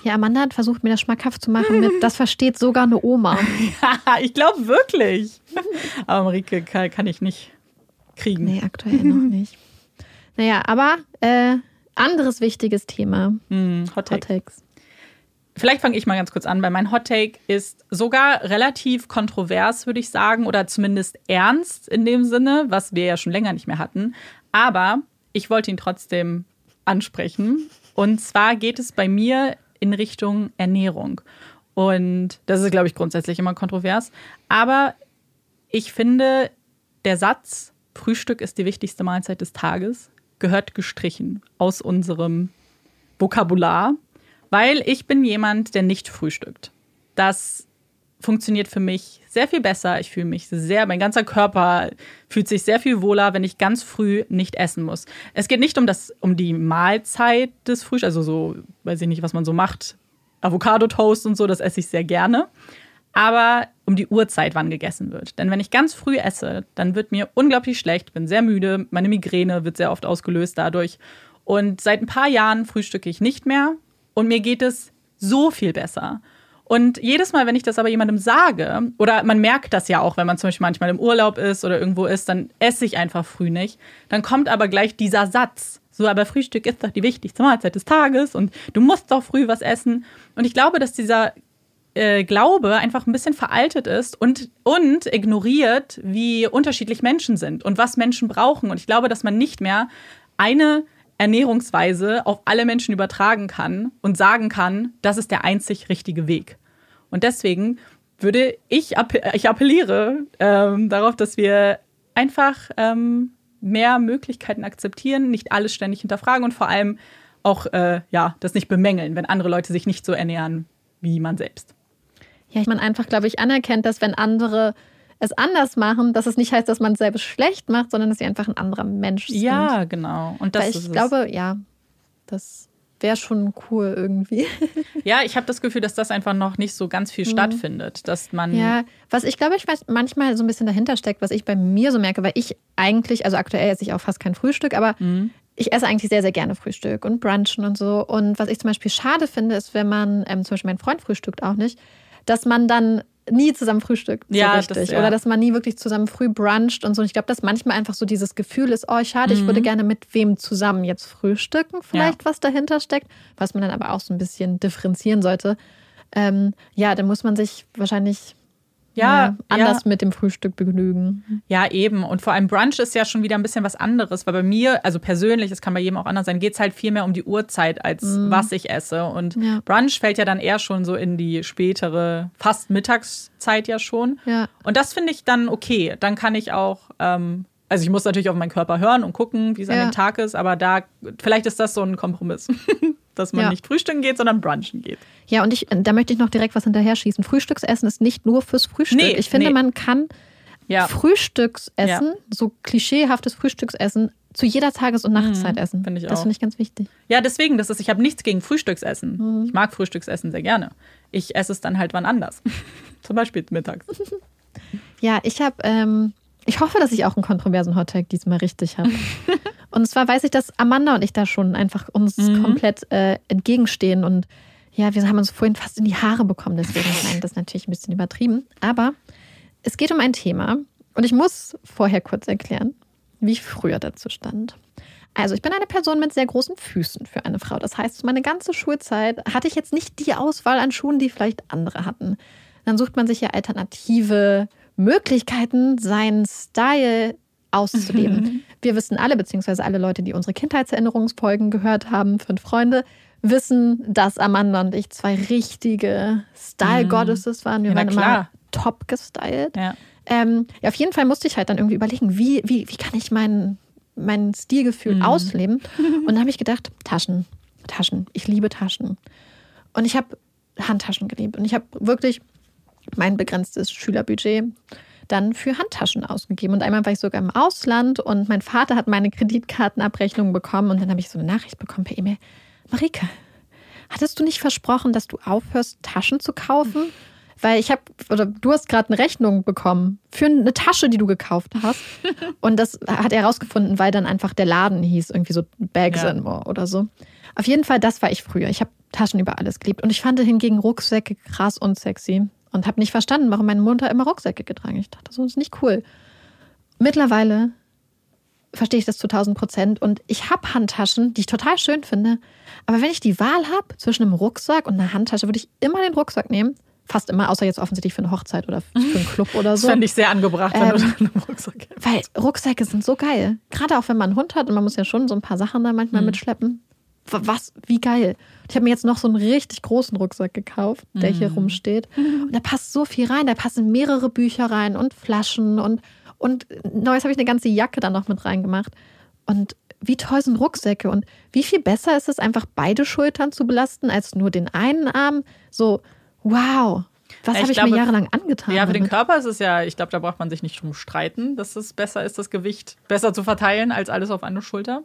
Ja, Amanda hat versucht, mir das schmackhaft zu machen mit, das versteht sogar eine Oma. ich glaube wirklich. Aber Marike kann, kann ich nicht kriegen. Nee, aktuell noch nicht. Naja, aber äh, anderes wichtiges Thema. Hm, Hot Take. Hot Takes. Vielleicht fange ich mal ganz kurz an, weil mein Hot Take ist sogar relativ kontrovers, würde ich sagen, oder zumindest ernst in dem Sinne, was wir ja schon länger nicht mehr hatten. Aber ich wollte ihn trotzdem ansprechen. Und zwar geht es bei mir in Richtung Ernährung. Und das ist, glaube ich, grundsätzlich immer kontrovers. Aber ich finde, der Satz, Frühstück ist die wichtigste Mahlzeit des Tages, gehört gestrichen aus unserem Vokabular, weil ich bin jemand, der nicht frühstückt. Das funktioniert für mich sehr viel besser. Ich fühle mich sehr, mein ganzer Körper fühlt sich sehr viel wohler, wenn ich ganz früh nicht essen muss. Es geht nicht um das, um die Mahlzeit des Frühstücks, also so, weiß ich nicht, was man so macht, Avocado-Toast und so, das esse ich sehr gerne. Aber um die Uhrzeit, wann gegessen wird. Denn wenn ich ganz früh esse, dann wird mir unglaublich schlecht, bin sehr müde, meine Migräne wird sehr oft ausgelöst dadurch. Und seit ein paar Jahren frühstücke ich nicht mehr und mir geht es so viel besser. Und jedes Mal, wenn ich das aber jemandem sage, oder man merkt das ja auch, wenn man zum Beispiel manchmal im Urlaub ist oder irgendwo ist, dann esse ich einfach früh nicht. Dann kommt aber gleich dieser Satz. So, aber Frühstück ist doch die wichtigste Mahlzeit des Tages und du musst doch früh was essen. Und ich glaube, dass dieser äh, Glaube einfach ein bisschen veraltet ist und, und ignoriert, wie unterschiedlich Menschen sind und was Menschen brauchen. Und ich glaube, dass man nicht mehr eine Ernährungsweise auf alle Menschen übertragen kann und sagen kann, das ist der einzig richtige Weg. Und deswegen würde ich, appe ich appelliere ähm, darauf, dass wir einfach ähm, mehr Möglichkeiten akzeptieren, nicht alles ständig hinterfragen und vor allem auch äh, ja, das nicht bemängeln, wenn andere Leute sich nicht so ernähren wie man selbst. Ja, ich man einfach, glaube ich, anerkennt, dass wenn andere es anders machen, dass es nicht heißt, dass man es selbst schlecht macht, sondern dass sie einfach ein anderer Mensch sind. Ja, genau. Und das Weil ich ist glaube, ja, das wäre schon cool irgendwie. es. Ja, ich habe das Gefühl, dass das einfach noch nicht so ganz viel stattfindet, dass man Ja, was ich glaube, ich weiß, manchmal so ein bisschen dahinter steckt, was ich bei mir so merke, weil ich eigentlich, also aktuell esse ich auch fast kein Frühstück, aber ich esse eigentlich sehr, sehr gerne Frühstück und Brunchen und so. Und was ich zum Beispiel schade finde, ist, wenn man, ähm, zum Beispiel mein Freund frühstückt auch nicht, dass man dann nie zusammen frühstückt. So Ja, richtig. das- ja. Oder dass man nie wirklich zusammen früh bruncht und so. Und ich glaube, dass manchmal einfach so dieses Gefühl ist, oh, schade, ich Mhm. würde gerne mit wem zusammen jetzt frühstücken, vielleicht was dahinter steckt, was man dann aber auch so ein bisschen differenzieren sollte. Ähm, ja, dann muss man sich wahrscheinlich Ja, ja, anders ja. mit dem Frühstück begnügen. Ja, eben. Und vor allem Brunch ist ja schon wieder ein bisschen was anderes, weil bei mir, also persönlich, es kann bei jedem auch anders sein, geht es halt viel mehr um die Uhrzeit, als was ich esse. Und Mhm. Ja. Brunch fällt ja dann eher schon so in die spätere, fast Mittagszeit ja schon. Ja. Und das finde ich dann okay. Dann kann ich auch, ähm, also ich muss natürlich auf meinen Körper hören und gucken, wie es an dem Tag ist, aber da, vielleicht ist das so ein Kompromiss, dass man Ja. nicht frühstücken geht, sondern brunchen geht. Ja, und ich, da möchte ich noch direkt was hinterher schießen. Frühstücksessen ist nicht nur fürs Frühstück. Nee, ich finde, nee. man kann Ja. Frühstücksessen, so klischeehaftes Frühstücksessen, zu jeder Tages- und Nachtzeit essen. Mhm, finde ich Das finde ich ganz wichtig. Ja, deswegen, das ist, ich habe nichts gegen Frühstücksessen. Mhm. Ich mag Frühstücksessen sehr gerne. Ich esse es dann halt wann anders. Zum Beispiel mittags. Ja, ich habe, ähm, ich hoffe, dass ich auch einen kontroversen Hottag diesmal richtig habe. und zwar weiß ich, dass Amanda und ich da schon einfach uns Mhm. komplett äh, entgegenstehen und ja, wir haben uns vorhin fast in die Haare bekommen, deswegen nein, das ist natürlich ein bisschen übertrieben. Aber es geht um ein Thema und ich muss vorher kurz erklären, wie ich früher dazu stand. Also ich bin eine Person mit sehr großen Füßen für eine Frau. Das heißt, meine ganze Schulzeit hatte ich jetzt nicht die Auswahl an Schuhen, die vielleicht andere hatten. Dann sucht man sich ja alternative Möglichkeiten, seinen Style auszuleben. Wir wissen alle, beziehungsweise alle Leute, die unsere Kindheitserinnerungsfolgen gehört haben, fünf Freunde, wissen, dass Amanda und ich zwei richtige Style-Goddesses waren. Wir Ja, waren immer top gestylt. Ja. Ähm, ja, auf jeden Fall musste ich halt dann irgendwie überlegen, wie, wie, wie kann ich mein, mein Stilgefühl ausleben? Und dann habe ich gedacht, Taschen, Taschen. Ich liebe Taschen. Und ich habe Handtaschen geliebt. Und ich habe wirklich mein begrenztes Schülerbudget dann für Handtaschen ausgegeben. Und einmal war ich sogar im Ausland und mein Vater hat meine Kreditkartenabrechnung bekommen. Und dann habe ich so eine Nachricht bekommen per E-Mail. Marike, hattest du nicht versprochen, dass du aufhörst, Taschen zu kaufen? Weil ich habe, oder du hast gerade eine Rechnung bekommen für eine Tasche, die du gekauft hast. Und das hat er herausgefunden, weil dann einfach der Laden hieß, irgendwie so Bags Ja. and More oder so. Auf jeden Fall, das war ich früher. Ich habe Taschen über alles geliebt. Und ich fand hingegen Rucksäcke krass und sexy. Und habe nicht verstanden, warum meine Mutter immer Rucksäcke getragen. Ich dachte, so ist nicht cool. Mittlerweile verstehe ich das zu 1000 Prozent. Und ich habe Handtaschen, die ich total schön finde. Aber wenn ich die Wahl habe zwischen einem Rucksack und einer Handtasche, würde ich immer den Rucksack nehmen. Fast immer, außer jetzt offensichtlich für eine Hochzeit oder für einen Club oder Das so. fände ich sehr angebracht, wenn du Ähm, dann einen Rucksack hättest. Weil Rucksäcke sind so geil. Gerade auch wenn man einen Hund hat und man muss ja schon so ein paar Sachen da manchmal Mhm. mitschleppen. Was, wie geil. Ich habe mir jetzt noch so einen richtig großen Rucksack gekauft, der hier Mhm. rumsteht. Und da passt so viel rein. Da passen mehrere Bücher rein und Flaschen und, und neues habe ich eine ganze Jacke da noch mit reingemacht. Und wie toll sind Rucksäcke und wie viel besser ist es einfach beide Schultern zu belasten als nur den einen Arm. So, wow. Was habe ich glaube, mir jahrelang angetan? Ja, für den damit? Körper ist es ja, ich glaube, da braucht man sich nicht drum streiten, dass es besser ist, das Gewicht besser zu verteilen als alles auf eine Schulter.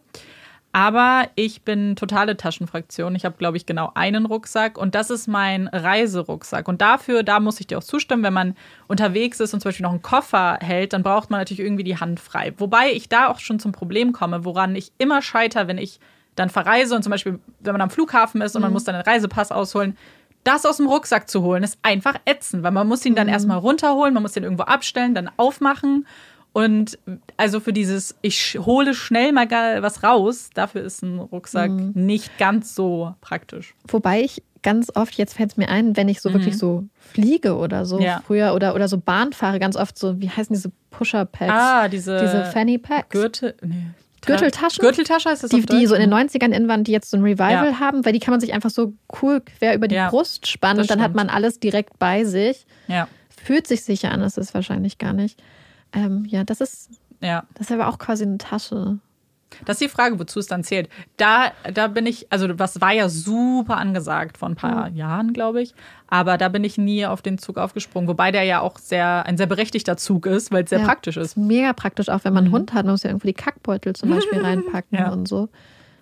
Aber ich bin totale Taschenfraktion. Ich habe, glaube ich, genau einen Rucksack und das ist mein Reiserucksack. Und dafür, da muss ich dir auch zustimmen, wenn man unterwegs ist und zum Beispiel noch einen Koffer hält, dann braucht man natürlich irgendwie die Hand frei. Wobei ich da auch schon zum Problem komme, woran ich immer scheiter, wenn ich dann verreise und zum Beispiel, wenn man am Flughafen ist und man muss dann einen Reisepass ausholen, das aus dem Rucksack zu holen, ist einfach ätzend, weil man muss ihn dann erstmal runterholen, man muss den irgendwo abstellen, dann aufmachen. Und also für dieses, ich hole schnell mal was raus, dafür ist ein Rucksack nicht ganz so praktisch. Wobei ich ganz oft, jetzt fällt es mir ein, wenn ich so wirklich so fliege oder so Mhm. Ja. früher oder, oder so Bahn fahre, ganz oft so, wie heißen diese Pusher-Packs? Ah, diese, diese Fanny Packs. Gürtel, nee. Gürteltaschen? Gürteltasche heißt das Die, die so in den 90ern in waren, die jetzt so ein Revival Ja. haben, weil die kann man sich einfach so cool quer über die Ja, Brust spannen das und dann hat stimmt. man alles direkt bei sich. Ja, Fühlt sich sicher an, ist es wahrscheinlich gar nicht. Ähm, ja, das ist, ja. das ist aber auch quasi eine Tasche. Das ist die Frage, wozu es dann zählt. Da, da bin ich, also was war ja super angesagt vor ein paar Jahren, glaube ich. Aber da bin ich nie auf den Zug aufgesprungen. Wobei der ja auch sehr, ein sehr berechtigter Zug ist, weil es sehr Ja, praktisch ist. Mega praktisch, auch wenn man einen Hund hat. Man muss ja irgendwo die Kackbeutel zum Beispiel reinpacken Ja. und so.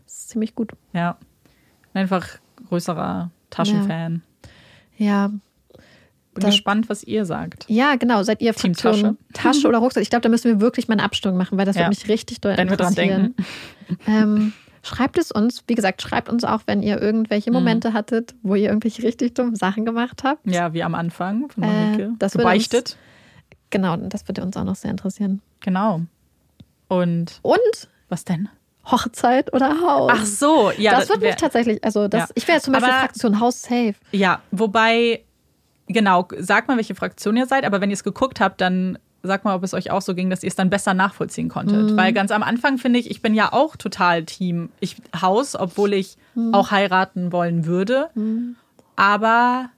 Das ist ziemlich gut. Ja. Einfach größerer Taschenfan. Ja, Bin Da- gespannt, was ihr sagt. Ja, genau. Seid ihr Team Fraktion Tasche. oder Rucksack? Ich glaube, da müssen wir wirklich mal eine Abstimmung machen, weil das Ja. wird mich richtig doll Wenn wir dran interessieren. Ähm, schreibt es uns. Wie gesagt, schreibt uns auch, wenn ihr Mhm. irgendwelche Momente hattet, wo ihr irgendwelche richtig dummen Sachen gemacht habt. Ja, wie am Anfang von Äh, Marike. das würde Gebeichtet. Genau, das würde uns auch noch sehr interessieren. Genau. Und Und was denn? Hochzeit oder Haus. Ach so, ja. das würde mich tatsächlich, also das, Ja. ich wäre zum Beispiel Aber- Fraktion Haus safe. Ja, wobei, genau, sagt mal, welche Fraktion ihr seid, aber wenn ihr es geguckt habt, dann sagt mal, ob es euch auch so ging, dass ihr es dann besser nachvollziehen konntet. Weil ganz am Anfang finde ich, ich bin ja auch total Team ich, Haus, obwohl ich auch heiraten wollen würde. Aber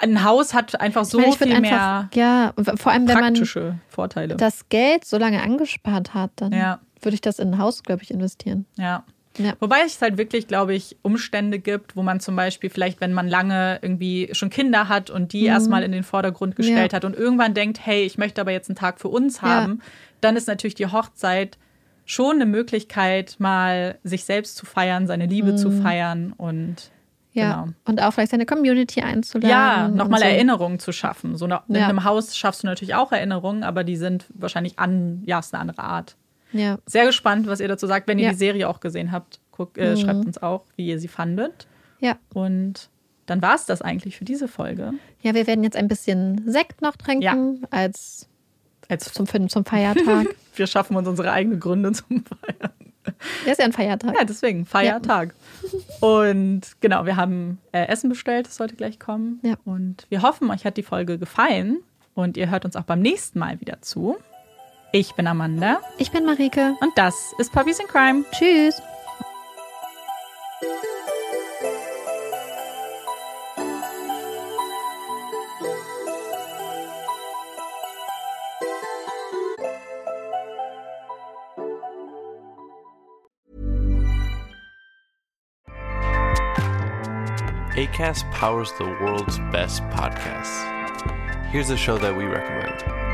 ein Haus hat einfach so ich meine, ich viel einfach, mehr ja, vor allem wenn man praktische Vorteile. das Geld so lange angespart hat, dann Ja. würde ich das in ein Haus, glaube ich, investieren. Ja. Ja. Wobei es halt wirklich, glaube ich, Umstände gibt, wo man zum Beispiel vielleicht, wenn man lange irgendwie schon Kinder hat und die erstmal in den Vordergrund gestellt Ja. hat und irgendwann denkt, hey, ich möchte aber jetzt einen Tag für uns haben, dann ist natürlich die Hochzeit schon eine Möglichkeit, mal sich selbst zu feiern, seine Liebe zu feiern und Ja. Genau. Und auch vielleicht seine Community einzuladen. ja, nochmal so. Erinnerungen zu schaffen. So in Ja. einem Haus schaffst du natürlich auch Erinnerungen, aber die sind wahrscheinlich an, ja, ist eine andere Art. Ja. Sehr gespannt, was ihr dazu sagt. Wenn ihr Ja. die Serie auch gesehen habt, guckt, äh, schreibt uns auch, wie ihr sie fandet. ja. Und dann war es das eigentlich für diese Folge. Ja, wir werden jetzt ein bisschen Sekt noch trinken als Als zum, zum Feiertag. wir schaffen uns unsere eigenen Gründe zum Feiern. ja, ist ja ein Feiertag. Ja, deswegen, Feiertag. Und genau, wir haben äh, Essen bestellt, das sollte gleich kommen. Ja. Und wir hoffen, euch hat die Folge gefallen und ihr hört uns auch beim nächsten Mal wieder zu. Ich bin Amanda Ich bin Marike. und das ist Puppies in Crime. Tschüss. ACAST powers the world's best podcasts. Here's a show that we recommend.